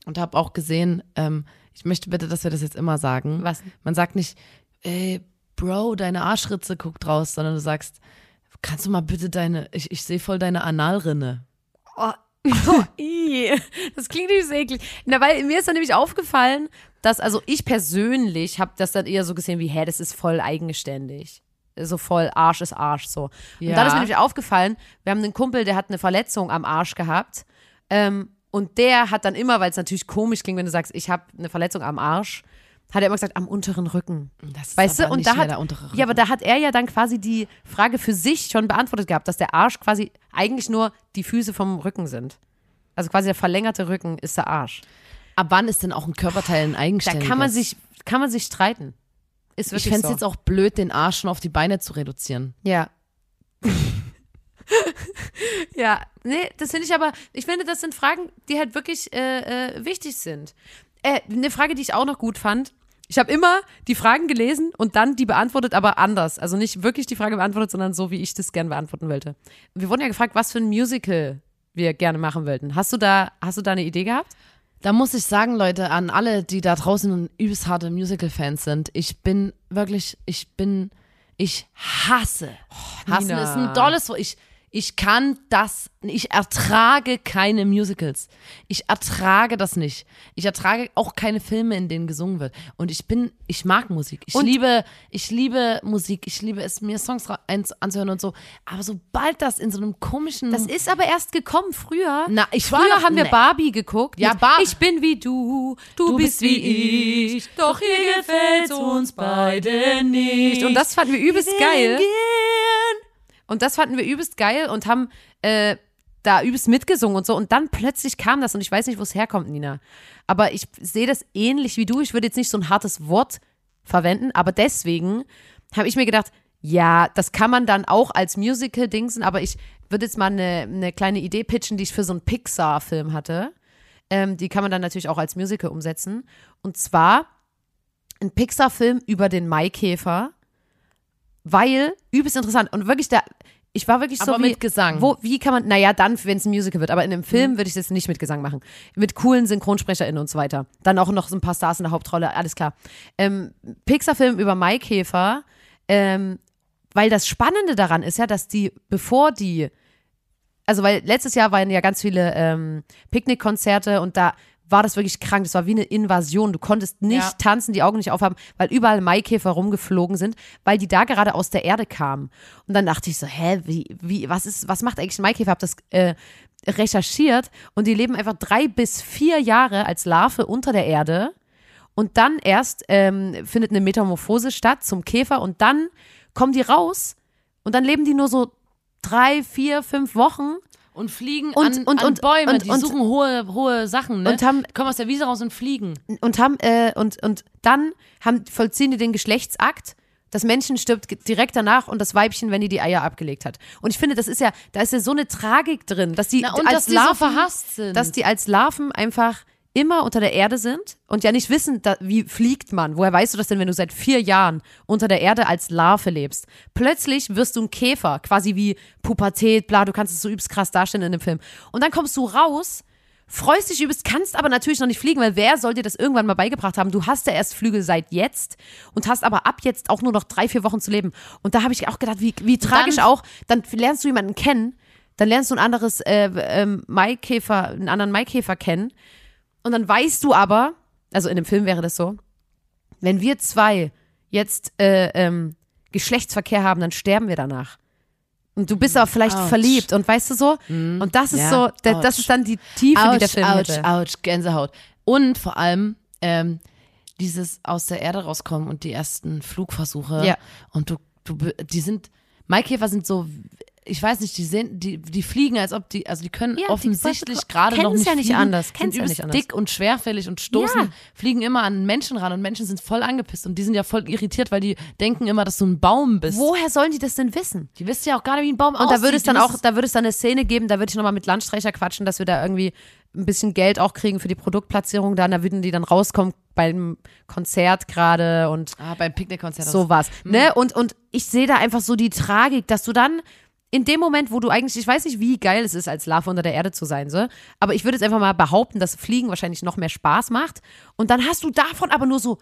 und habe auch gesehen, ähm, ich möchte bitte, dass wir das jetzt immer sagen. Was? Man sagt nicht, ey, Bro, deine Arschritze guckt raus, sondern du sagst, kannst du mal bitte deine, ich, ich sehe voll deine Analrinne. Oh, oh, ii. das klingt nicht so eklig. Na, weil mir ist dann nämlich aufgefallen, dass, also ich persönlich habe das dann eher so gesehen wie, hä, das ist voll eigenständig. So voll Arsch ist Arsch, so. Und Ja. dann ist mir nämlich aufgefallen, wir haben einen Kumpel, der hat eine Verletzung am Arsch gehabt. Ähm, und der hat dann immer, weil es natürlich komisch klingt, wenn du sagst, ich habe eine Verletzung am Arsch, hat er immer gesagt, am unteren Rücken. Das ist Weißt du, und da hat, der untere Rücken. ja, aber da hat er ja dann quasi die Frage für sich schon beantwortet gehabt, dass der Arsch quasi eigentlich nur die Füße vom Rücken sind. Also quasi der verlängerte Rücken ist der Arsch. Ab wann ist denn auch ein Körperteil ein Da eigenständiges? kann man sich, kann man sich streiten. Ist Ich wirklich fände es so. jetzt auch blöd, den Arsch schon auf die Beine zu reduzieren. Ja. ja, nee, das finde ich aber, ich finde, das sind Fragen, die halt wirklich äh, äh, wichtig sind. Äh, eine Frage, die ich auch noch gut fand, Ich habe immer die Fragen gelesen und dann die beantwortet, aber anders. Also nicht wirklich die Frage beantwortet, sondern so, wie ich das gerne beantworten wollte. Wir wurden ja gefragt, was für ein Musical wir gerne machen wollten. Hast du da, hast du da eine Idee gehabt? Da muss ich sagen, Leute, an alle, die da draußen übelst harte Musical-Fans sind, ich bin wirklich, ich bin, ich hasse. Hassen Nina. ist ein dolles Wort. Ich, ich kann das, ich ertrage keine Musicals. Ich ertrage das nicht. Ich ertrage auch keine Filme, in denen gesungen wird. Und ich bin, ich mag Musik. Ich Und- liebe, ich liebe Musik. Ich liebe es, mir Songs anzuhören und so. Aber sobald das in so einem komischen. Das ist aber erst gekommen früher. Na, ich war früher noch- haben wir nee. Barbie geguckt. Ja, mit Bar- Ich bin wie du, du, bist wie ich. Doch hier gefällt's uns beide nicht. Und das fanden wir übelst geil. Und das fanden wir übelst geil und haben äh, da übelst mitgesungen und so. Und dann plötzlich kam das und ich weiß nicht, wo es herkommt, Nina. Aber ich sehe das ähnlich wie du. Ich würde jetzt nicht so ein hartes Wort verwenden, aber deswegen habe ich mir gedacht, ja, das kann man dann auch als Musical dingsen, aber ich würde jetzt mal eine, eine kleine Idee pitchen, die ich für so einen Pixar-Film hatte. Ähm, die kann man dann natürlich auch als Musical umsetzen. Und zwar ein Pixar-Film über den Maikäfer, weil übelst interessant und wirklich der ich war wirklich so Aber wie, mit Gesang. Wo, wie kann man, naja, dann, wenn es ein Musical wird, aber in einem Film würde ich jetzt nicht mit Gesang machen. Mit coolen SynchronsprecherInnen und so weiter. Dann auch noch so ein paar Stars in der Hauptrolle, alles klar. Ähm, Pixar-Film über Maikäfer, ähm, weil das Spannende daran ist ja, dass die, bevor die also weil letztes Jahr waren ja ganz viele ähm, Picknickkonzerte und da war das wirklich krank. Das war wie eine Invasion. Du konntest nicht Ja. tanzen, die Augen nicht aufhaben, weil überall Maikäfer rumgeflogen sind, weil die da gerade aus der Erde kamen. Und dann dachte ich so, hä, wie, wie, was ist, was macht eigentlich ein Maikäfer? Hab das äh, recherchiert und die leben einfach drei bis vier Jahre als Larve unter der Erde. Und dann erst ähm, findet eine Metamorphose statt zum Käfer und dann kommen die raus und dann leben die nur so drei, vier, fünf Wochen Und fliegen Und- an, und- an und- Bäume, und- die und- suchen hohe, hohe Sachen, ne? und haben- kommen aus der Wiese raus und fliegen. und haben äh, und und dann haben vollziehen die den Geschlechtsakt. Das Männchen stirbt direkt danach und das Weibchen, wenn die die Eier abgelegt hat. Und ich finde, das ist ja, da ist ja so eine Tragik drin, dass die Na, als dass die so Larven, verhasst sind. dass die als Larven einfach immer unter der Erde sind und ja nicht wissen, da, wie fliegt man. Woher weißt du das denn, wenn du seit vier Jahren unter der Erde als Larve lebst? Plötzlich wirst du ein Käfer, quasi wie Pubertät, bla, du kannst es so übelst krass darstellen in dem Film. Und dann kommst du raus freust dich übelst, kannst aber natürlich noch nicht fliegen, weil wer soll dir das irgendwann mal beigebracht haben? Du hast ja erst Flügel seit jetzt und hast aber ab jetzt auch nur noch drei, vier Wochen zu leben. Und da habe ich auch gedacht, wie, wie tragisch auch, dann lernst du jemanden kennen, dann lernst du ein anderes äh, ähm, Maikäfer, einen anderen Maikäfer kennen und dann weißt du aber, also in dem Film wäre das so, wenn wir zwei jetzt äh, ähm, Geschlechtsverkehr haben, dann sterben wir danach. Und du bist aber vielleicht Autsch. verliebt und weißt du so? Und das ist Ja, so, da- das ouch. ist dann die Tiefe, die der Film ouch, hätte. ouch, Gänsehaut. Und vor allem ähm, dieses aus der Erde rauskommen und die ersten Flugversuche. Ja. Und du, du, die sind, Maikäfer sind so, ich weiß nicht, die sehen, die, die fliegen, als ob die, also die können Ja, offensichtlich gerade noch nicht ja nicht fliegen, anders, sind kennen's ja nicht anders. dick und schwerfällig und stoßen, Ja. fliegen immer an Menschen ran und Menschen sind voll angepisst und die sind ja voll irritiert, weil die denken immer, dass du ein Baum bist. Woher sollen die das denn wissen? Die wissen ja auch gar nicht, wie ein Baum Und aussieht. da würde es dann auch, da würde es dann eine Szene geben, da würde ich nochmal mit Landstreicher quatschen, dass wir da irgendwie ein bisschen Geld auch kriegen für die Produktplatzierung da. Und da würden die dann rauskommen beim Konzert gerade und Ah, beim Picknickkonzert. sowas. Ne? Und, und ich sehe da einfach so die Tragik, dass du dann in dem Moment, wo du eigentlich, ich weiß nicht, wie geil es ist, als Larve unter der Erde zu sein, so, aber ich würde jetzt einfach mal behaupten, dass Fliegen wahrscheinlich noch mehr Spaß macht. Und dann hast du davon aber nur so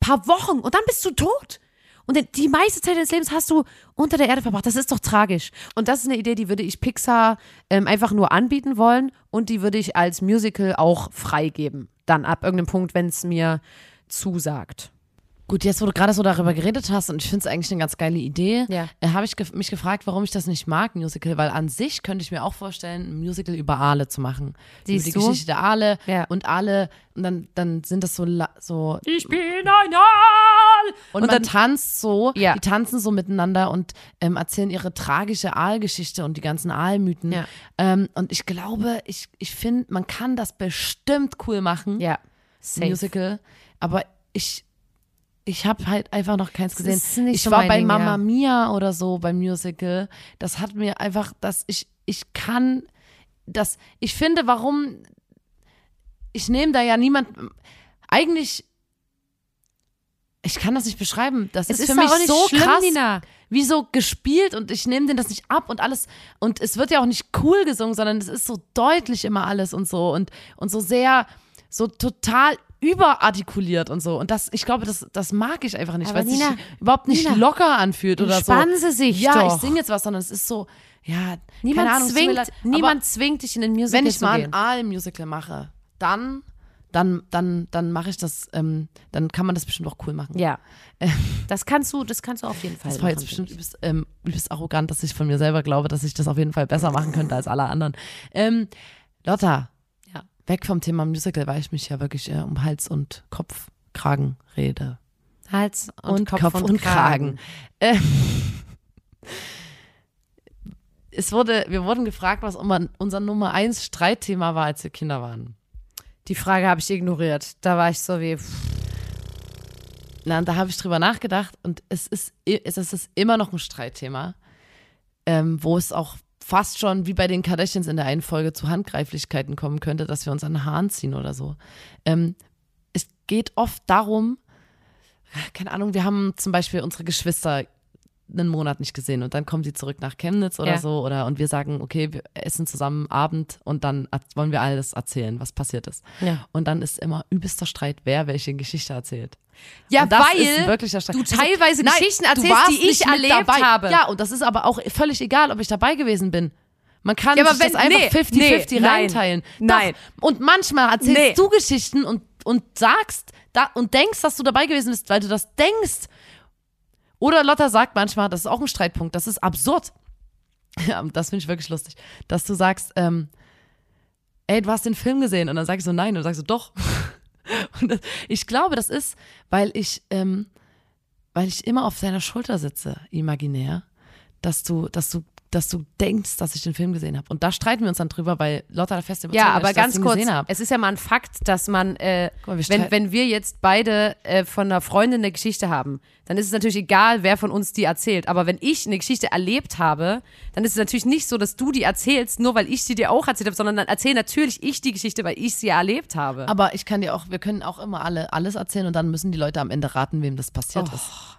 paar Wochen und dann bist du tot. Und die- die meiste Zeit deines Lebens hast du unter der Erde verbracht. Das ist doch tragisch. Und das ist eine Idee, die würde ich Pixar ähm, einfach nur anbieten wollen und die würde ich als Musical auch freigeben. Dann ab irgendeinem Punkt, wenn es mir zusagt. Gut, jetzt wo du gerade so darüber geredet hast und ich finde es eigentlich eine ganz geile Idee, Ja. äh, habe ich gef mich gefragt, warum ich das nicht mag, Musical, weil an sich könnte ich mir auch vorstellen, ein Musical über Aale zu machen. Siehst über die du? Geschichte der Aale Ja. und Aale und dann, dann sind das so, so Ich bin ein Aal! und, Und man dann- tanzt so, Ja. die tanzen so miteinander und ähm, erzählen ihre tragische Aalgeschichte und die ganzen Aalmythen. Ähm, und ich glaube, ich, ich finde, man kann das bestimmt cool machen. Ja, safe. Musical. Aber ich, ich habe halt einfach noch keins gesehen. ist nicht ich so war bei Ding, Mama ja. Mia oder so beim Musical. Das hat mir einfach, dass ich, ich kann das, ich finde, warum, ich nehme da ja niemand, eigentlich ich kann das nicht beschreiben. Das Es ist, ist für mich so schlimm, krass, Nina. wie so gespielt und ich nehme denen das nicht ab und alles. Und es wird ja auch nicht cool gesungen, sondern es ist so deutlich immer alles und so und, und so sehr, so total überartikuliert und so. Und das, ich glaube, das, das mag ich einfach nicht, weil es sich überhaupt nicht Nina, locker anfühlt oder so. Sie sich ja, doch. ich singe jetzt was, sondern es ist so, ja, Niemand, keine Ahnung, es tut mir zwingt, leid, aber- niemand zwingt dich in den Musical wenn ich zu mal gehen. ein Aal-Musical mache, dann, dann, dann, dann mache ich das, ähm, dann kann man das bestimmt auch cool machen. Ja. Das kannst du, das kannst du auf jeden Fall. Das war jetzt machen. bestimmt übelst, ähm, übelst arrogant, dass ich von mir selber glaube, dass ich das auf jeden Fall besser machen könnte als alle anderen. Ähm, Lotta. Weg vom Thema Musical, weil ich mich ja wirklich äh, um Hals und Kopf, Kragen rede. Hals und, Und, Kopf, Kopf, und, und Kragen. Kragen. Es wurde, wir wurden gefragt, was unser Nummer eins Streitthema war, als wir Kinder waren. Die Frage habe ich ignoriert. Da war ich so wie, Na, da habe ich drüber nachgedacht und es ist, es ist immer noch ein Streitthema, ähm, wo es auch fast schon wie bei den Kardashians in der einen Folge zu Handgreiflichkeiten kommen könnte, dass wir uns an den Haaren ziehen oder so. Ähm, es geht oft darum, keine Ahnung, wir haben zum Beispiel unsere Geschwister einen Monat nicht gesehen und dann kommen sie zurück nach Chemnitz oder Ja. so oder und wir sagen, okay, wir essen zusammen Abend und dann wollen wir alles erzählen, was passiert ist. Ja. Und dann ist immer übelster Streit, wer welche Geschichte erzählt. Ja, das weil du teilweise Nein, Geschichten erzählst, die ich erlebt dabei. habe. Ja, und das ist aber auch völlig egal, ob ich dabei gewesen bin. Man kann Ja, aber sich das wenn- einfach nee, 50-50 nee, nein, reinteilen. nein. Doch. Und manchmal erzählst Nee. du Geschichten und, und sagst da, und denkst, dass du dabei gewesen bist, weil du das denkst. Oder Lotta sagt manchmal, das ist auch ein Streitpunkt, das ist absurd. Ja, das finde ich wirklich lustig, dass du sagst, ähm, ey, du hast den Film gesehen und dann sagst du nein und dann sagst du doch. Das, ich glaube, das ist, weil ich, ähm, weil ich immer auf deiner Schulter sitze, imaginär, dass du, dass du, dass du denkst, dass ich den Film gesehen habe. Und da streiten wir uns dann drüber, weil Lotta der feste Ja, Überzeugung aber ist, dass ganz ich kurz, es ist ja mal ein Fakt, dass man, äh, mal, wir wenn, wenn wir jetzt beide äh, von einer Freundin eine Geschichte haben, dann ist es natürlich egal, wer von uns die erzählt. Aber wenn ich eine Geschichte erlebt habe, dann ist es natürlich nicht so, dass du die erzählst, nur weil ich sie dir auch erzählt habe, sondern dann erzähle natürlich ich die Geschichte, weil ich sie erlebt habe. Aber ich kann dir auch, wir können auch immer alle alles erzählen und dann müssen die Leute am Ende raten, wem das passiert Oh. ist.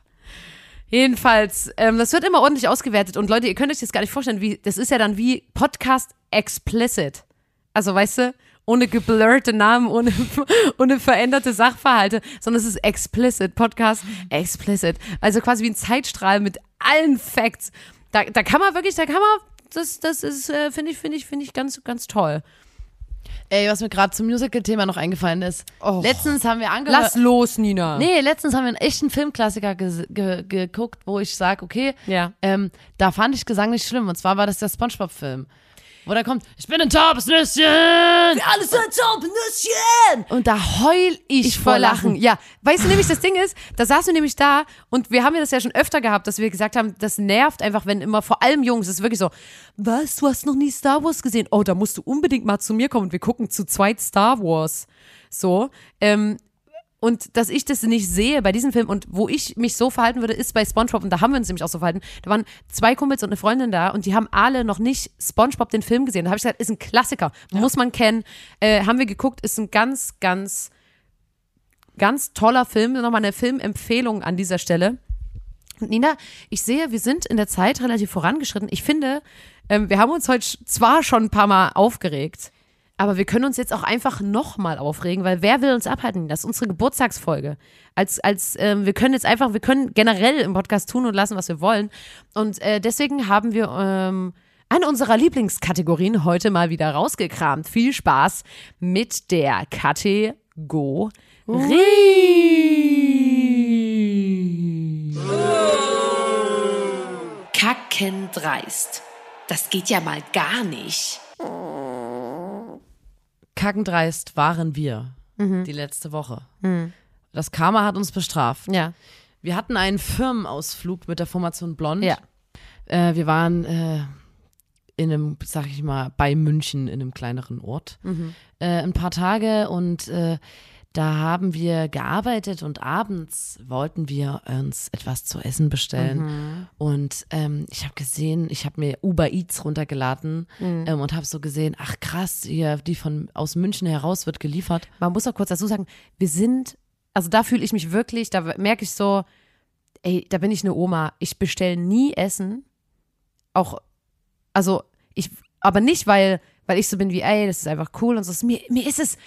Jedenfalls, ähm, das wird immer ordentlich ausgewertet und Leute, ihr könnt euch das gar nicht vorstellen, wie, das ist ja dann wie Podcast explicit. Also, weißt du, ohne geblurrte Namen, ohne, ohne veränderte Sachverhalte, sondern es ist explicit, Podcast explicit. Also quasi wie ein Zeitstrahl mit allen Facts. Da, da kann man wirklich, da kann man, das, das ist, äh, finde ich, finde ich, finde ich ganz, ganz toll. Ey, was mir gerade zum Musical-Thema noch eingefallen ist. Oh. Letztens haben wir angehört. Lass los, Nina. Nee, letztens haben wir einen echten Filmklassiker ges- ge geguckt, wo ich sage, okay, Ja. ähm, da fand ich Gesang nicht schlimm. Und zwar war das der Spongebob-Film. Wo da kommt, ich bin ein taubes Nüsschen. Alles ein Nüsschen! Und da heul ich, Ich vor Lachen. Ja, weißt du nämlich, das Ding ist, da saßen wir nämlich da und wir haben ja das ja schon öfter gehabt, dass wir gesagt haben, das nervt einfach, wenn immer, vor allem Jungs, es ist wirklich so, was, du hast noch nie Star Wars gesehen? Oh, da musst du unbedingt mal zu mir kommen und wir gucken zu zweit Star Wars. So, ähm, und dass ich das nicht sehe bei diesem Film und wo ich mich so verhalten würde, ist bei SpongeBob und da haben wir uns nämlich auch so verhalten. Da waren zwei Kumpels und eine Freundin da und die haben alle noch nicht SpongeBob den Film gesehen. Da habe ich gesagt, ist ein Klassiker, muss man kennen. Äh, haben wir geguckt, ist ein ganz, ganz, ganz toller Film. Nochmal eine Filmempfehlung an dieser Stelle. Und Nina, ich sehe, wir sind in der Zeit relativ vorangeschritten. Ich finde, ähm, wir haben uns heute zwar schon ein paar Mal aufgeregt, aber wir können uns jetzt auch einfach nochmal aufregen, weil wer will uns abhalten? Das ist unsere Geburtstagsfolge. Als, als, ähm, wir können jetzt einfach, wir können generell im Podcast tun und lassen, was wir wollen. Und äh, deswegen haben wir ähm, eine unserer Lieblingskategorien heute mal wieder rausgekramt. Viel Spaß mit der Kategorie. Kackendreist. Das geht ja mal gar nicht. Kackendreist waren wir die letzte Woche. Das Karma hat uns bestraft. Ja. Wir hatten einen Firmenausflug mit der Formation Blond. Ja. Äh, wir waren äh, in einem, sag ich mal, bei München in einem kleineren Ort. Äh, ein paar Tage und äh, da haben wir gearbeitet und abends wollten wir uns etwas zu essen bestellen. Und ähm, ich habe gesehen, ich habe mir Uber Eats runtergeladen ähm, und habe so gesehen, ach krass, hier, die von aus München heraus wird geliefert. Man muss auch kurz dazu sagen, wir sind also da fühle ich mich wirklich, da merke ich so, ey, da bin ich eine Oma. Ich bestelle nie Essen. Auch, also ich, aber nicht, weil, weil ich so bin wie, ey, das ist einfach cool und so. Mir, mir ist es,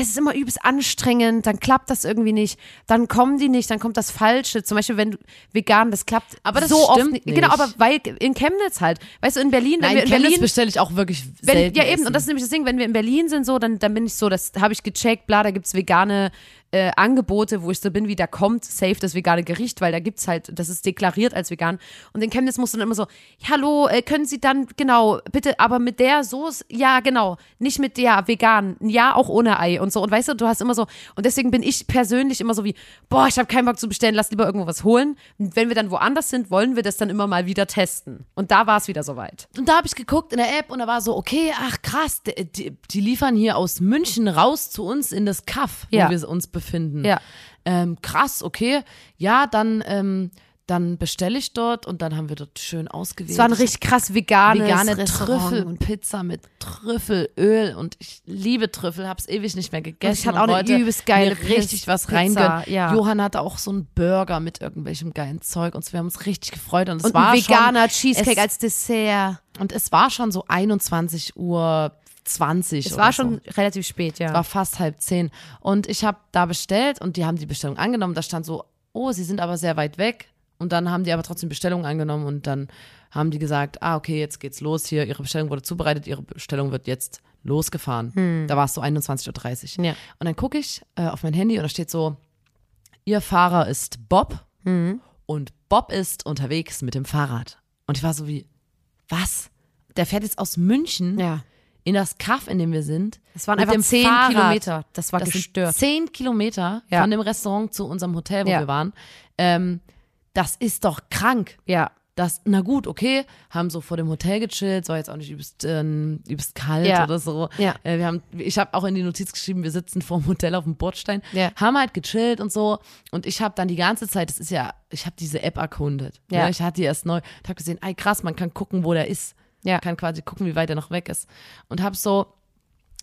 es ist immer übelst anstrengend, dann klappt das irgendwie nicht, dann kommen die nicht, dann kommt das Falsche. Zum Beispiel, wenn du vegan, das klappt Aber das so oft nicht. Genau, aber weil in Chemnitz halt. Weißt du, in Berlin, wenn Nein, wir in Chemnitz Berlin bestelle ich auch wirklich wenn, ja, eben, Essen. und das ist nämlich das Ding, wenn wir in Berlin sind, so, dann, dann bin ich so, das habe ich gecheckt, bla, da gibt's vegane äh, Angebote, wo ich so bin, wie da kommt safe das vegane Gericht, weil da gibt's halt, das ist deklariert als vegan. Und in Chemnitz musst du dann immer so, hallo, äh, können Sie dann, genau, bitte, aber mit der Soße, ja, genau, nicht mit der, vegan, ja, auch ohne Ei und so. Und weißt du, du hast immer so, und deswegen bin ich persönlich immer so wie, boah, ich habe keinen Bock zu bestellen, lass lieber irgendwo was holen. Und wenn wir dann woanders sind, wollen wir das dann immer mal wieder testen. Und da war es wieder soweit. Und da habe ich geguckt in der App und da war so, okay, ach krass, die, die, die liefern hier aus München raus zu uns in das Kaff, wo Ja. wir uns befinden. Ja. Ähm, krass, okay. Ja, dann, ähm, dann bestelle ich dort und dann haben wir dort schön ausgewählt. Es war ein richtig krass veganes vegane Restaurant. Trüffelpizza mit Trüffelöl und ich liebe Trüffel, hab's ewig nicht mehr gegessen. Und ich hatte auch eine übelst geile richtig was Pizza, ja. Johann hatte auch so einen Burger mit irgendwelchem geilen Zeug und wir haben uns richtig gefreut und es Und war ein veganer schon, Cheesecake es, als Dessert. und es war schon so 21 Uhr 20 Es war so. schon relativ spät, ja. war fast halb zehn und ich habe da bestellt und die haben die Bestellung angenommen. Da stand so, oh, sie sind aber sehr weit weg und dann haben die aber trotzdem Bestellung angenommen und dann haben die gesagt, ah, okay, jetzt geht's los hier, ihre Bestellung wurde zubereitet, ihre Bestellung wird jetzt losgefahren. Da war es so 21.30 Uhr. Hm. Ja. Und dann gucke ich äh, auf mein Handy und da steht so, ihr Fahrer ist Bob Hm. und Bob ist unterwegs mit dem Fahrrad. Und ich war so wie, was? Der fährt jetzt aus München ja. In das Kaff, in dem wir sind. Es waren einfach zehn Fahrrad. Kilometer. Das war Das gestört. zehn Kilometer Ja. von dem Restaurant zu unserem Hotel, wo Ja. wir waren. Ähm, das ist doch krank. Ja. Das, na gut, okay, haben so vor dem Hotel gechillt, war jetzt auch nicht übelst, ähm, übelst kalt Ja. oder so. Ja. Äh, wir haben, ich habe auch in die Notiz geschrieben, wir sitzen vor dem Hotel auf dem Bordstein, Ja. haben halt gechillt und so. Und ich habe dann die ganze Zeit, das ist ja, ich habe diese App erkundet. Ja. Ja. Ich hatte die erst neu und habe gesehen, ey krass, man kann gucken, wo der ist. Ja. Kann quasi gucken, wie weit er noch weg ist. Und habe so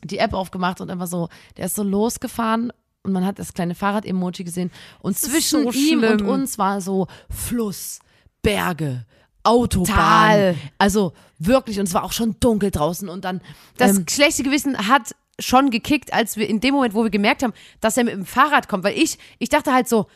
die App aufgemacht und einfach so, der ist so losgefahren und man hat das kleine Fahrrad-Emoji gesehen und ist zwischen so ihm und uns war so Fluss, Berge, Autobahn. Tal. Also wirklich, und es war auch schon dunkel draußen und dann Das ähm, schlechte Gewissen hat schon gekickt, als wir in dem Moment, wo wir gemerkt haben, dass er mit dem Fahrrad kommt. Weil ich, ich dachte halt so,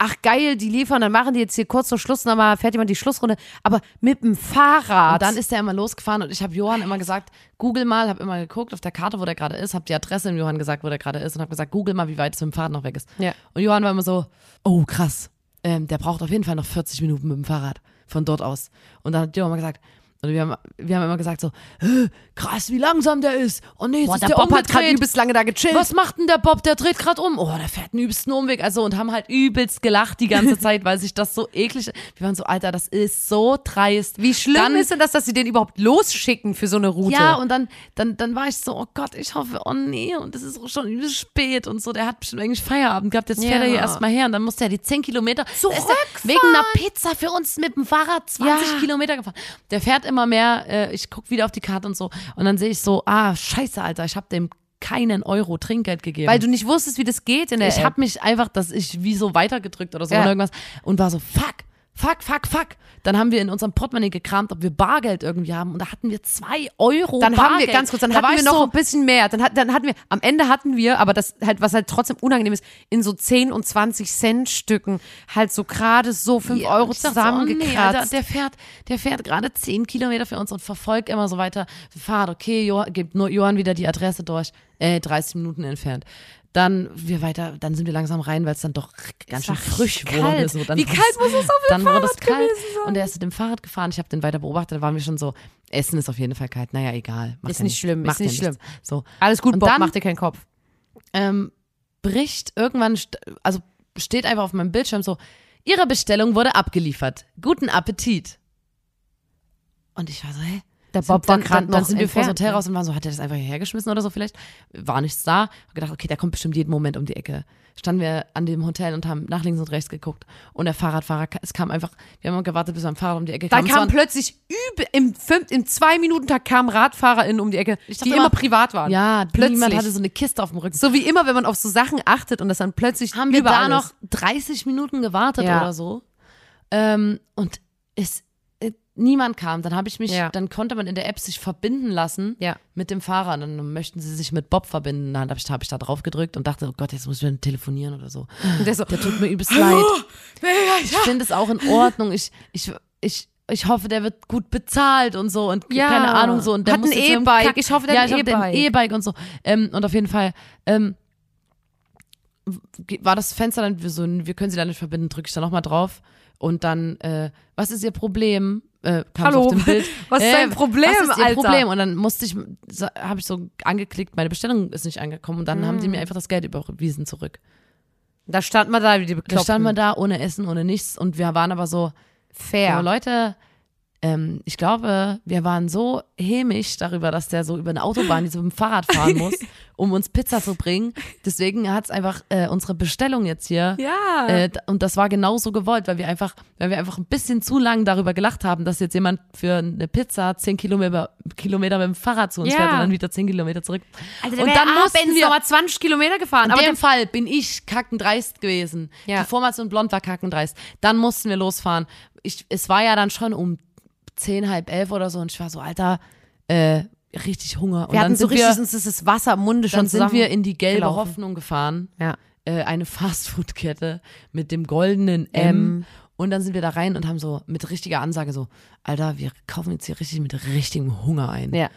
ach geil, die liefern, dann machen die jetzt hier kurz zum Schluss nochmal, fährt jemand die Schlussrunde. Aber mit dem Fahrrad. Und dann ist er immer losgefahren und ich habe Johann immer gesagt, google mal, habe immer geguckt auf der Karte, wo der gerade ist, habe die Adresse dem Johann gesagt, wo der gerade ist und habe gesagt, google mal, wie weit es mit dem Fahrrad noch weg ist. Ja. Und Johann war immer so, oh krass, ähm, der braucht auf jeden Fall noch 40 Minuten mit dem Fahrrad von dort aus. Und dann hat Johann mal gesagt, und wir haben, wir haben immer gesagt so, "Hä, krass, wie langsam der ist. Und nee, jetzt Boah, ist der der Bob hat gerade umgedreht. übelst lange da gechillt. Was macht denn der Bob? Der dreht gerade um. Oh, der fährt einen übelsten Umweg. Also und haben halt übelst gelacht die ganze Zeit, weil sich das so eklig. Wir waren so, Alter, das ist so dreist. Wie schlimm Dann- ist denn das, dass sie den überhaupt losschicken für so eine Route? Ja, und dann, dann, dann war ich so, oh Gott, ich hoffe, oh nee, und es ist schon übelst spät und so. Der hat bestimmt eigentlich Feierabend gehabt, jetzt fährt Ja. er hier erstmal her und dann musste er die 10 Kilometer er Zurückfahren. wegen einer Pizza für uns mit dem Fahrrad 20 Ja. Kilometer gefahren. Der fährt immer mehr, äh, ich guck wieder auf die Karte und so und dann sehe ich so, ah, scheiße, Alter, ich habe dem keinen Euro Trinkgeld gegeben. Weil du nicht wusstest, wie das geht in der Ich habe mich einfach, dass ich wie so weitergedrückt oder so Ja. oder irgendwas und war so, fuck, fuck, fuck, fuck. Dann haben wir in unserem Portemonnaie gekramt, ob wir Bargeld irgendwie haben und da hatten wir zwei Euro Dann Bargeld. haben wir, ganz kurz, dann Da hatten wir noch so, ein bisschen mehr. Dann, hat, dann hatten wir, am Ende hatten wir, aber das halt, was halt trotzdem unangenehm ist, in so 10 und 20 Cent Stücken halt so gerade so 5 Ja, Euro dachte so, oh nee, zusammengekratzt. Alter, der fährt, der fährt gerade 10 Kilometer für uns und verfolgt immer so weiter. Fahrt, okay, Johann, gibt nur Johann wieder die Adresse durch, äh, 30 Minuten entfernt. Dann wir weiter, dann sind wir langsam rein, weil es dann doch ganz schön frisch kalt. wurde. So, dann Wie kalt muss es auf dem Dann wurde es Fahrrad kalt und er ist mit dem Fahrrad gefahren. Ich habe den weiter beobachtet, da waren wir schon so, Essen ist auf jeden Fall kalt. Naja, egal. Macht Ist ja nicht schlimm, ist Macht nicht ja nichts. So. Alles gut, Und Bob, dann- mach dir keinen Kopf. ähm, bricht irgendwann, also steht einfach auf meinem Bildschirm so, Ihre Bestellung wurde abgeliefert. Guten Appetit. Und ich war so, hä? Der Bob war dann, grad dann, dann noch sind wir vor das Hotel raus und waren so, hat er das einfach hierher geschmissen oder so vielleicht? War nichts da. Hab gedacht, okay, der kommt bestimmt jeden Moment um die Ecke. Standen wir an dem Hotel und haben nach links und rechts geguckt. Und der Fahrradfahrer, es kam einfach, wir haben gewartet, bis er am Fahrrad um die Ecke kam. Es kam plötzlich übe, im, fünf, im zwei-Minuten-Tag kamen RadfahrerInnen um die Ecke, die immer- immer privat waren. ja, plötzlich. niemand hatte so eine Kiste auf dem Rücken. So wie immer, wenn man auf so Sachen achtet und das dann plötzlich haben wir da noch ist. 30 Minuten gewartet Ja. oder so. Ähm, und es, niemand kam. Dann habe ich mich, Ja. dann konnte man in der App sich verbinden lassen Ja. mit dem Fahrer. Und dann möchten sie sich mit Bob verbinden. Dann habe ich, hab ich da drauf gedrückt und dachte, oh Gott, jetzt muss ich mit telefonieren oder so. Und der so, Der tut mir übelst leid. Ich finde es auch in Ordnung. Ich, ich, ich, ich hoffe, der wird gut bezahlt und so und Ja. keine Ahnung so. Und der Hat ein E-Bike. Ich hoffe, der ja, hat ein E-Bike. E-Bike und so. Ähm, und auf jeden Fall ähm, war das Fenster dann so, wir können sie da nicht verbinden, drücke ich da nochmal drauf. Und dann, äh, was ist ihr Problem? Äh, kam Hallo, auf dem Bild. was ist dein Problem, was ist ihr Alter? Problem? Und dann musste ich, habe ich so angeklickt, meine Bestellung ist nicht angekommen und dann haben die Mm. mir einfach das Geld überwiesen zurück. da stand man da wie die Da Bekloppten. standen wir da ohne Essen, ohne nichts und wir waren aber so, Fair. aber Leute, ähm, ich glaube, wir waren so hämisch darüber, dass der so über eine Autobahn die so mit dem Fahrrad fahren muss, um uns Pizza zu bringen. Deswegen hat es einfach äh, unsere Bestellung jetzt hier. Ja. Äh, und das war genauso gewollt, weil wir einfach, weil wir einfach ein bisschen zu lang darüber gelacht haben, dass jetzt jemand für eine Pizza 10 Kilometer, Kilometer mit dem Fahrrad zu uns Ja. fährt und dann wieder 10 Kilometer zurück. Alter, und dann mussten wir, nochmal 20 Kilometer gefahren. in Aber dem, Fall bin ich kackendreist gewesen. Ja. Die Formation Blond war kackendreist. Dann mussten wir losfahren. Ich, es war ja dann schon um zehn, halb elf oder so und ich war so, Alter, äh, richtig Hunger. Und wir dann hatten so richtig, wir, uns ist das Wasser im Munde schon dann sind wir in die gelbe gelaufen. Hoffnung gefahren. Ja. Äh, eine Fastfood-Kette mit dem goldenen M. M. Und dann sind wir da rein und haben so mit richtiger Ansage so, Alter, wir kaufen jetzt hier richtig mit richtigem Hunger ein. Ja.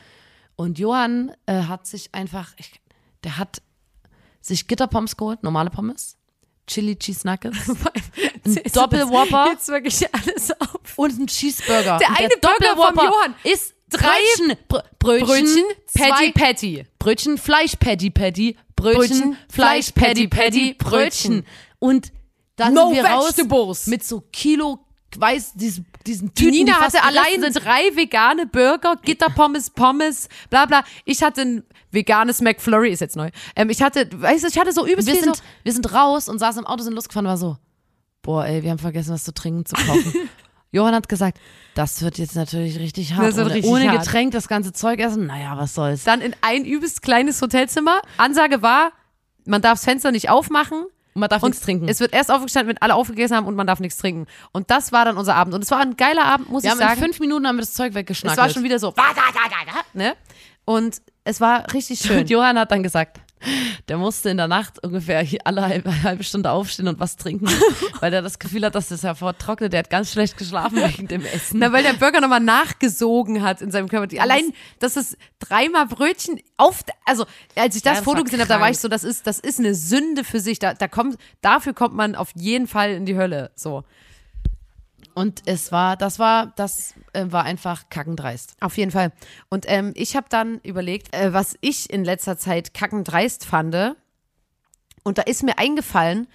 Und Johann äh, hat sich einfach, ich, der hat sich Gitterpommes geholt, normale Pommes, Chili Cheese Nuggets, ein Doppelwhopper Jetzt wirklich alles auf. und ein Cheeseburger. Der und eine Burger vom Johann ist drei Brötchen, Br Brötchen, Brötchen, Patty, Patty. Brötchen, Fleisch, Patty, Patty, Brötchen, Brötchen, Fleisch, Patty, Patty, Brötchen. Und dann No sind wir raus vegetables. mit so Kilo, weiß, diesen, diesen Die Tüten, Nina die hatte allein drei vegane Burger, Gitterpommes, Pommes, bla bla. Ich hatte ein veganes McFlurry, ist jetzt neu. Ähm, ich hatte, weißt du, ich hatte so übelst wir viel sind, so, wir sind raus und saßen im Auto, sind losgefahren, war so, boah, ey, wir haben vergessen, was zu trinken zu kaufen. Johann hat gesagt, das wird jetzt natürlich richtig hart. Ohne richtig ohne hart. Getränk das ganze Zeug essen, naja, was soll's. dann in ein übelst kleines Hotelzimmer. Ansage war, man darf das Fenster nicht aufmachen. Und man darf Und nichts trinken. Es wird erst aufgestanden, wenn alle aufgegessen haben und man darf nichts trinken. Und das war dann unser Abend. Und es war ein geiler Abend, muss wir ich haben in sagen. fünf Minuten haben wir das Zeug Es weggeschnackt. war schon wieder so, ne? Und es war richtig schön. Und Johann hat dann gesagt, der musste in der Nacht ungefähr alle halbe, halbe Stunde aufstehen und was trinken, weil er das Gefühl hat, dass das hervortrocknet. Der hat ganz schlecht geschlafen wegen dem Essen. Na, weil der Burger nochmal nachgesogen hat in seinem Körper. Allein, dass es dreimal Brötchen auf, also als ich das Ja, Foto gesehen habe, da war ich so, das ist, das ist eine Sünde für sich. Da, da kommt, dafür kommt man auf jeden Fall in die Hölle. So, Und es war, das war, das äh, war einfach kackendreist. auf jeden Fall. Und ähm, ich habe dann überlegt, äh, was ich in letzter Zeit kackendreist fand. Und da ist mir eingefallen,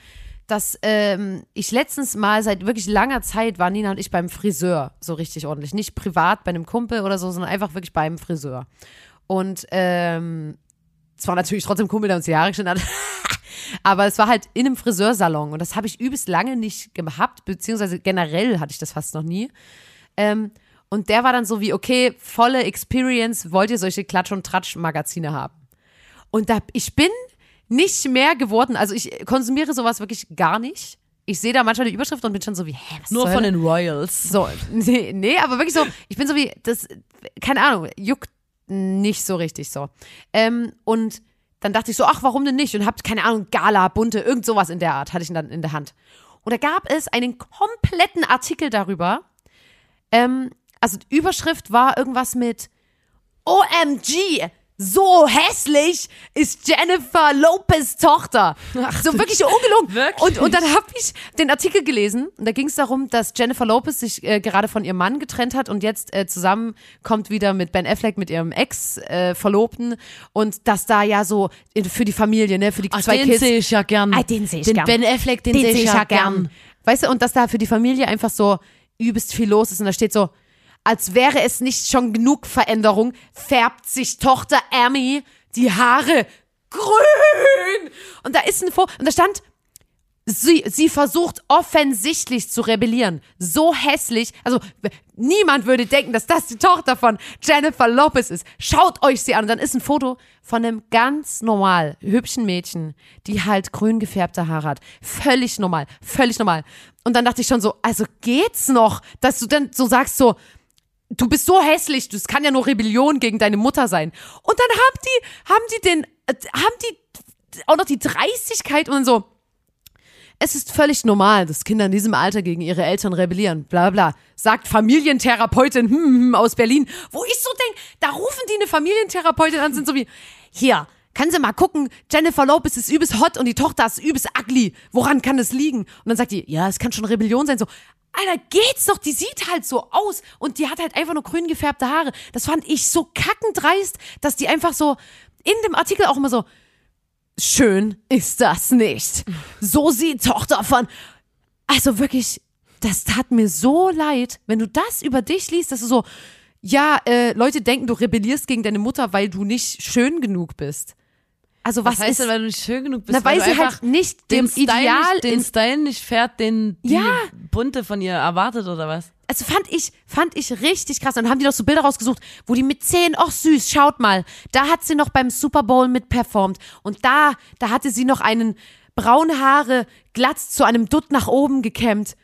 dass ähm, ich letztens mal seit wirklich langer Zeit war Nina und ich beim Friseur so richtig ordentlich. Nicht privat bei einem Kumpel oder so, sondern einfach wirklich beim Friseur. Und ähm, es war natürlich trotzdem Kumpel, der uns die Haare geschnitten hat. Aber es war halt in einem Friseursalon und das habe ich übelst lange nicht gehabt, beziehungsweise generell hatte ich das fast noch nie. Ähm, und der war dann so wie, okay, volle Experience, wollt ihr solche Klatsch- und Tratsch-Magazine haben? Und da, ich bin nicht mehr geworden, also ich konsumiere sowas wirklich gar nicht. Ich sehe da manchmal die Überschrift und bin schon so wie, hä, was Nur soll von das? den Royals. So, nee, nee, aber wirklich so, ich bin so wie, das, keine Ahnung, juckt nicht so richtig so. Ähm, und dann dachte ich so, ach, warum denn nicht? Und hab, keine Ahnung, Gala, bunte, irgend sowas in der Art hatte ich dann in der Hand. Und da gab es einen kompletten Artikel darüber. Ähm, also die Überschrift war irgendwas mit OMG, so hässlich ist Jennifer Lopez Tochter. so wirklich ungelogen. Wirklich? Und, und dann habe ich den Artikel gelesen und da ging es darum, dass Jennifer Lopez sich äh, gerade von ihrem Mann getrennt hat und jetzt äh, zusammenkommt wieder mit Ben Affleck, mit ihrem Ex-Verlobten und dass da ja so in, für die Familie, ne, für die Ach, zwei den Kids. sehe ich ja gern. Ah, den sehe ich den gern. Ben Affleck, den, Den sehe ich ja gern. Weißt du, und dass da für die Familie einfach so übelst viel los ist und da steht so, als wäre es nicht schon genug Veränderung, färbt sich Tochter Amy die Haare grün. Und da ist ein Foto, und da stand, sie, sie versucht offensichtlich zu rebellieren. So hässlich. Also niemand würde denken, dass das die Tochter von Jennifer Lopez ist. Schaut euch sie an. Und dann ist ein Foto von einem ganz normal hübschen Mädchen, die halt grün gefärbte Haare hat. Völlig normal. Völlig normal. Und dann dachte ich schon so, also geht's noch, dass du dann so sagst so, du bist so hässlich, das kann ja nur Rebellion gegen deine Mutter sein. Und dann haben die, haben die den, äh, haben die auch noch die Dreistigkeit und so, es ist völlig normal, dass Kinder in diesem Alter gegen ihre Eltern rebellieren, bla bla, sagt Familientherapeutin hm, hm, aus Berlin, wo ich so denke, da rufen die eine Familientherapeutin an, sind so wie, hier, können Sie mal gucken, Jennifer Lopez ist übelst hot und die Tochter ist übelst ugly, woran kann das liegen? Und dann sagt die, ja, es kann schon Rebellion sein, so, Alter, geht's doch, die sieht halt so aus und die hat halt einfach nur grün gefärbte Haare. Das fand ich so kackendreist, dass die einfach so in dem Artikel auch immer so, schön ist das nicht. So sieht Tochter von. Also wirklich, das tat mir so leid, wenn du das über dich liest, dass du so, ja, äh, Leute denken, du rebellierst gegen deine Mutter, weil du nicht schön genug bist. Also was, Was heißt ist, denn, weil du nicht schön genug bist? na, weil du sie halt nicht dem den Style Ideal, nicht, den Style nicht fährt, den die Ja. Bunte von ihr erwartet oder was? also fand ich, fand ich richtig krass. Und dann haben die noch so Bilder rausgesucht, wo die mit zehn, ach süß, schaut mal, da hat sie noch beim Super Bowl mit performt. Und da, da hatte sie noch einen braune Haare glatt zu einem Dutt nach oben gekämmt.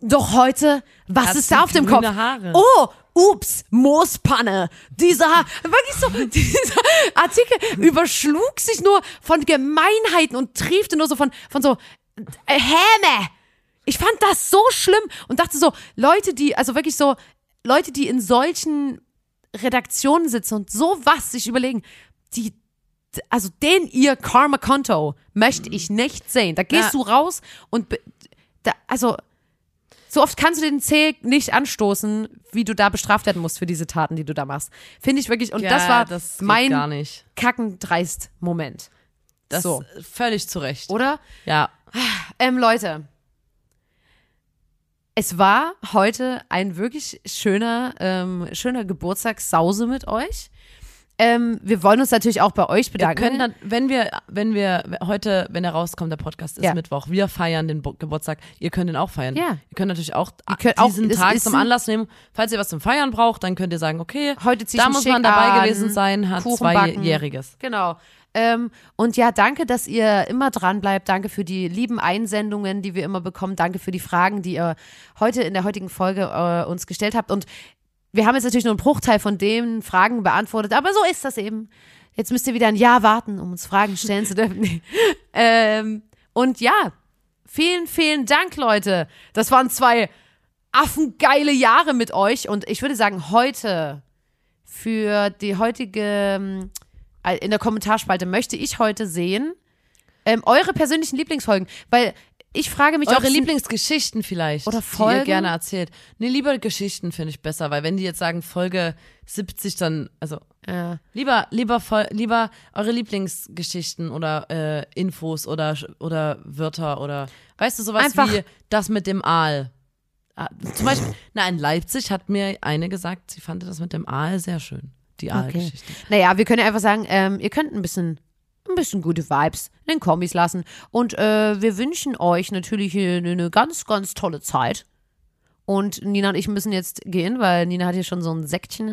Doch heute, was Hat ist da auf dem Kopf? Haare? Oh, ups, Moospanne. Dieser, wirklich so, dieser Artikel überschlug sich nur von Gemeinheiten und triefte nur so von, von so äh, Häme. Ich fand das so schlimm und dachte so, Leute, die, also wirklich so, Leute, die in solchen Redaktionen sitzen und sowas sich überlegen, die, also den ihr Karma-Konto möchte ich nicht sehen. Da gehst Ja. du raus und, da, also, so oft kannst du den Zeh nicht anstoßen, wie du da bestraft werden musst für diese Taten, die du da machst. Finde ich wirklich, und das war das mein kackendreist Moment. Das so, völlig zu Recht. oder? Ja. Ähm, Leute, es war heute ein wirklich schöner, ähm, schöner Geburtstagssause mit euch. Ähm, wir wollen uns natürlich auch bei euch Wir bedanken. können dann, wenn wir, wenn wir heute, wenn er rauskommt, der Podcast ist Ja. Mittwoch, wir feiern den Bo Geburtstag. Ihr könnt ihn auch feiern. Ja. Ihr könnt natürlich auch könnt auch- diesen es Tag zum Anlass nehmen. Falls ihr was zum Feiern braucht, dann könnt ihr sagen, okay, Heute da muss man dabei an, gewesen sein, hat zweijähriges. Genau. Ähm, und ja, danke, dass ihr immer dran bleibt. Danke für die lieben Einsendungen, die wir immer bekommen. Danke für die Fragen, die ihr heute in der heutigen Folge äh, uns gestellt habt. Und wir haben jetzt natürlich nur einen Bruchteil von den Fragen beantwortet, aber so ist das eben. Jetzt müsst ihr wieder ein Jahr warten, um uns Fragen stellen zu dürfen. Ähm, und ja, vielen, vielen Dank, Leute. Das waren zwei affengeile Jahre mit euch. Und ich würde sagen, heute für die heutige, ähm, in der Kommentarspalte möchte ich heute sehen, ähm, eure persönlichen Lieblingsfolgen. Weil ich frage mich, ob Eure es- Lieblingsgeschichten vielleicht, Oder die Folgen? ihr gerne erzählt. Nee, lieber Geschichten finde ich besser, weil wenn die jetzt sagen Folge 70, dann, also Ja. lieber, lieber, lieber eure Lieblingsgeschichten oder äh, Infos oder, oder Wörter oder, weißt du, sowas Einfach- wie das mit dem Aal. Ah, Zum Beispiel, na, in Leipzig hat mir eine gesagt, sie fand das mit dem Aal sehr schön. Die Aalgeschichte. Naja, wir können ja einfach sagen, ähm, ihr könnt ein bisschen, ein bisschen gute Vibes in den Kombis lassen. Und äh, wir wünschen euch natürlich eine, eine ganz, ganz tolle Zeit. Und Nina und ich müssen jetzt gehen, weil Nina hat hier schon so ein Säckchen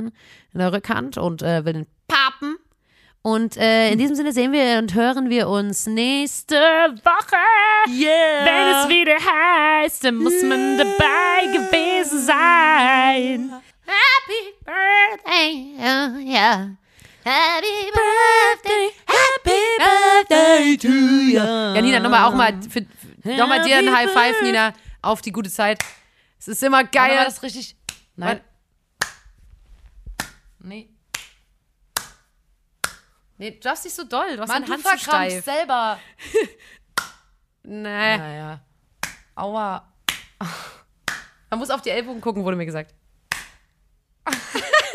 in der Rückhand und äh, will den papen. Und äh, in diesem Sinne sehen wir und hören wir uns nächste Woche. Yeah! Wenn es wieder heißt, dann muss man dabei gewesen sein. Happy Birthday, oh yeah. Happy Birthday, Happy Birthday to you. Ja, Nina, nochmal auch mal, für, für, nochmal dir ein High Five, Nina, auf die gute Zeit. Es ist immer Geil. War das richtig? Nein. Nee. Nee, du darfst nicht so doll, du hast Mann, deine du Hand steif. selber. Nee. Naja. Aua. Man muss auf die Ellbogen gucken, wurde mir gesagt.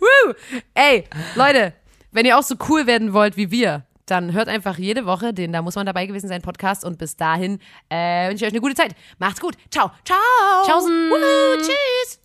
Woo! Ey, Leute, wenn ihr auch so cool werden wollt wie wir, dann hört einfach jede Woche den Da muss man dabei gewesen sein Podcast und bis dahin äh, wünsche ich euch eine gute Zeit. Macht's gut. Ciao. Ciao. Tschaußen. Woohoo, tschüss.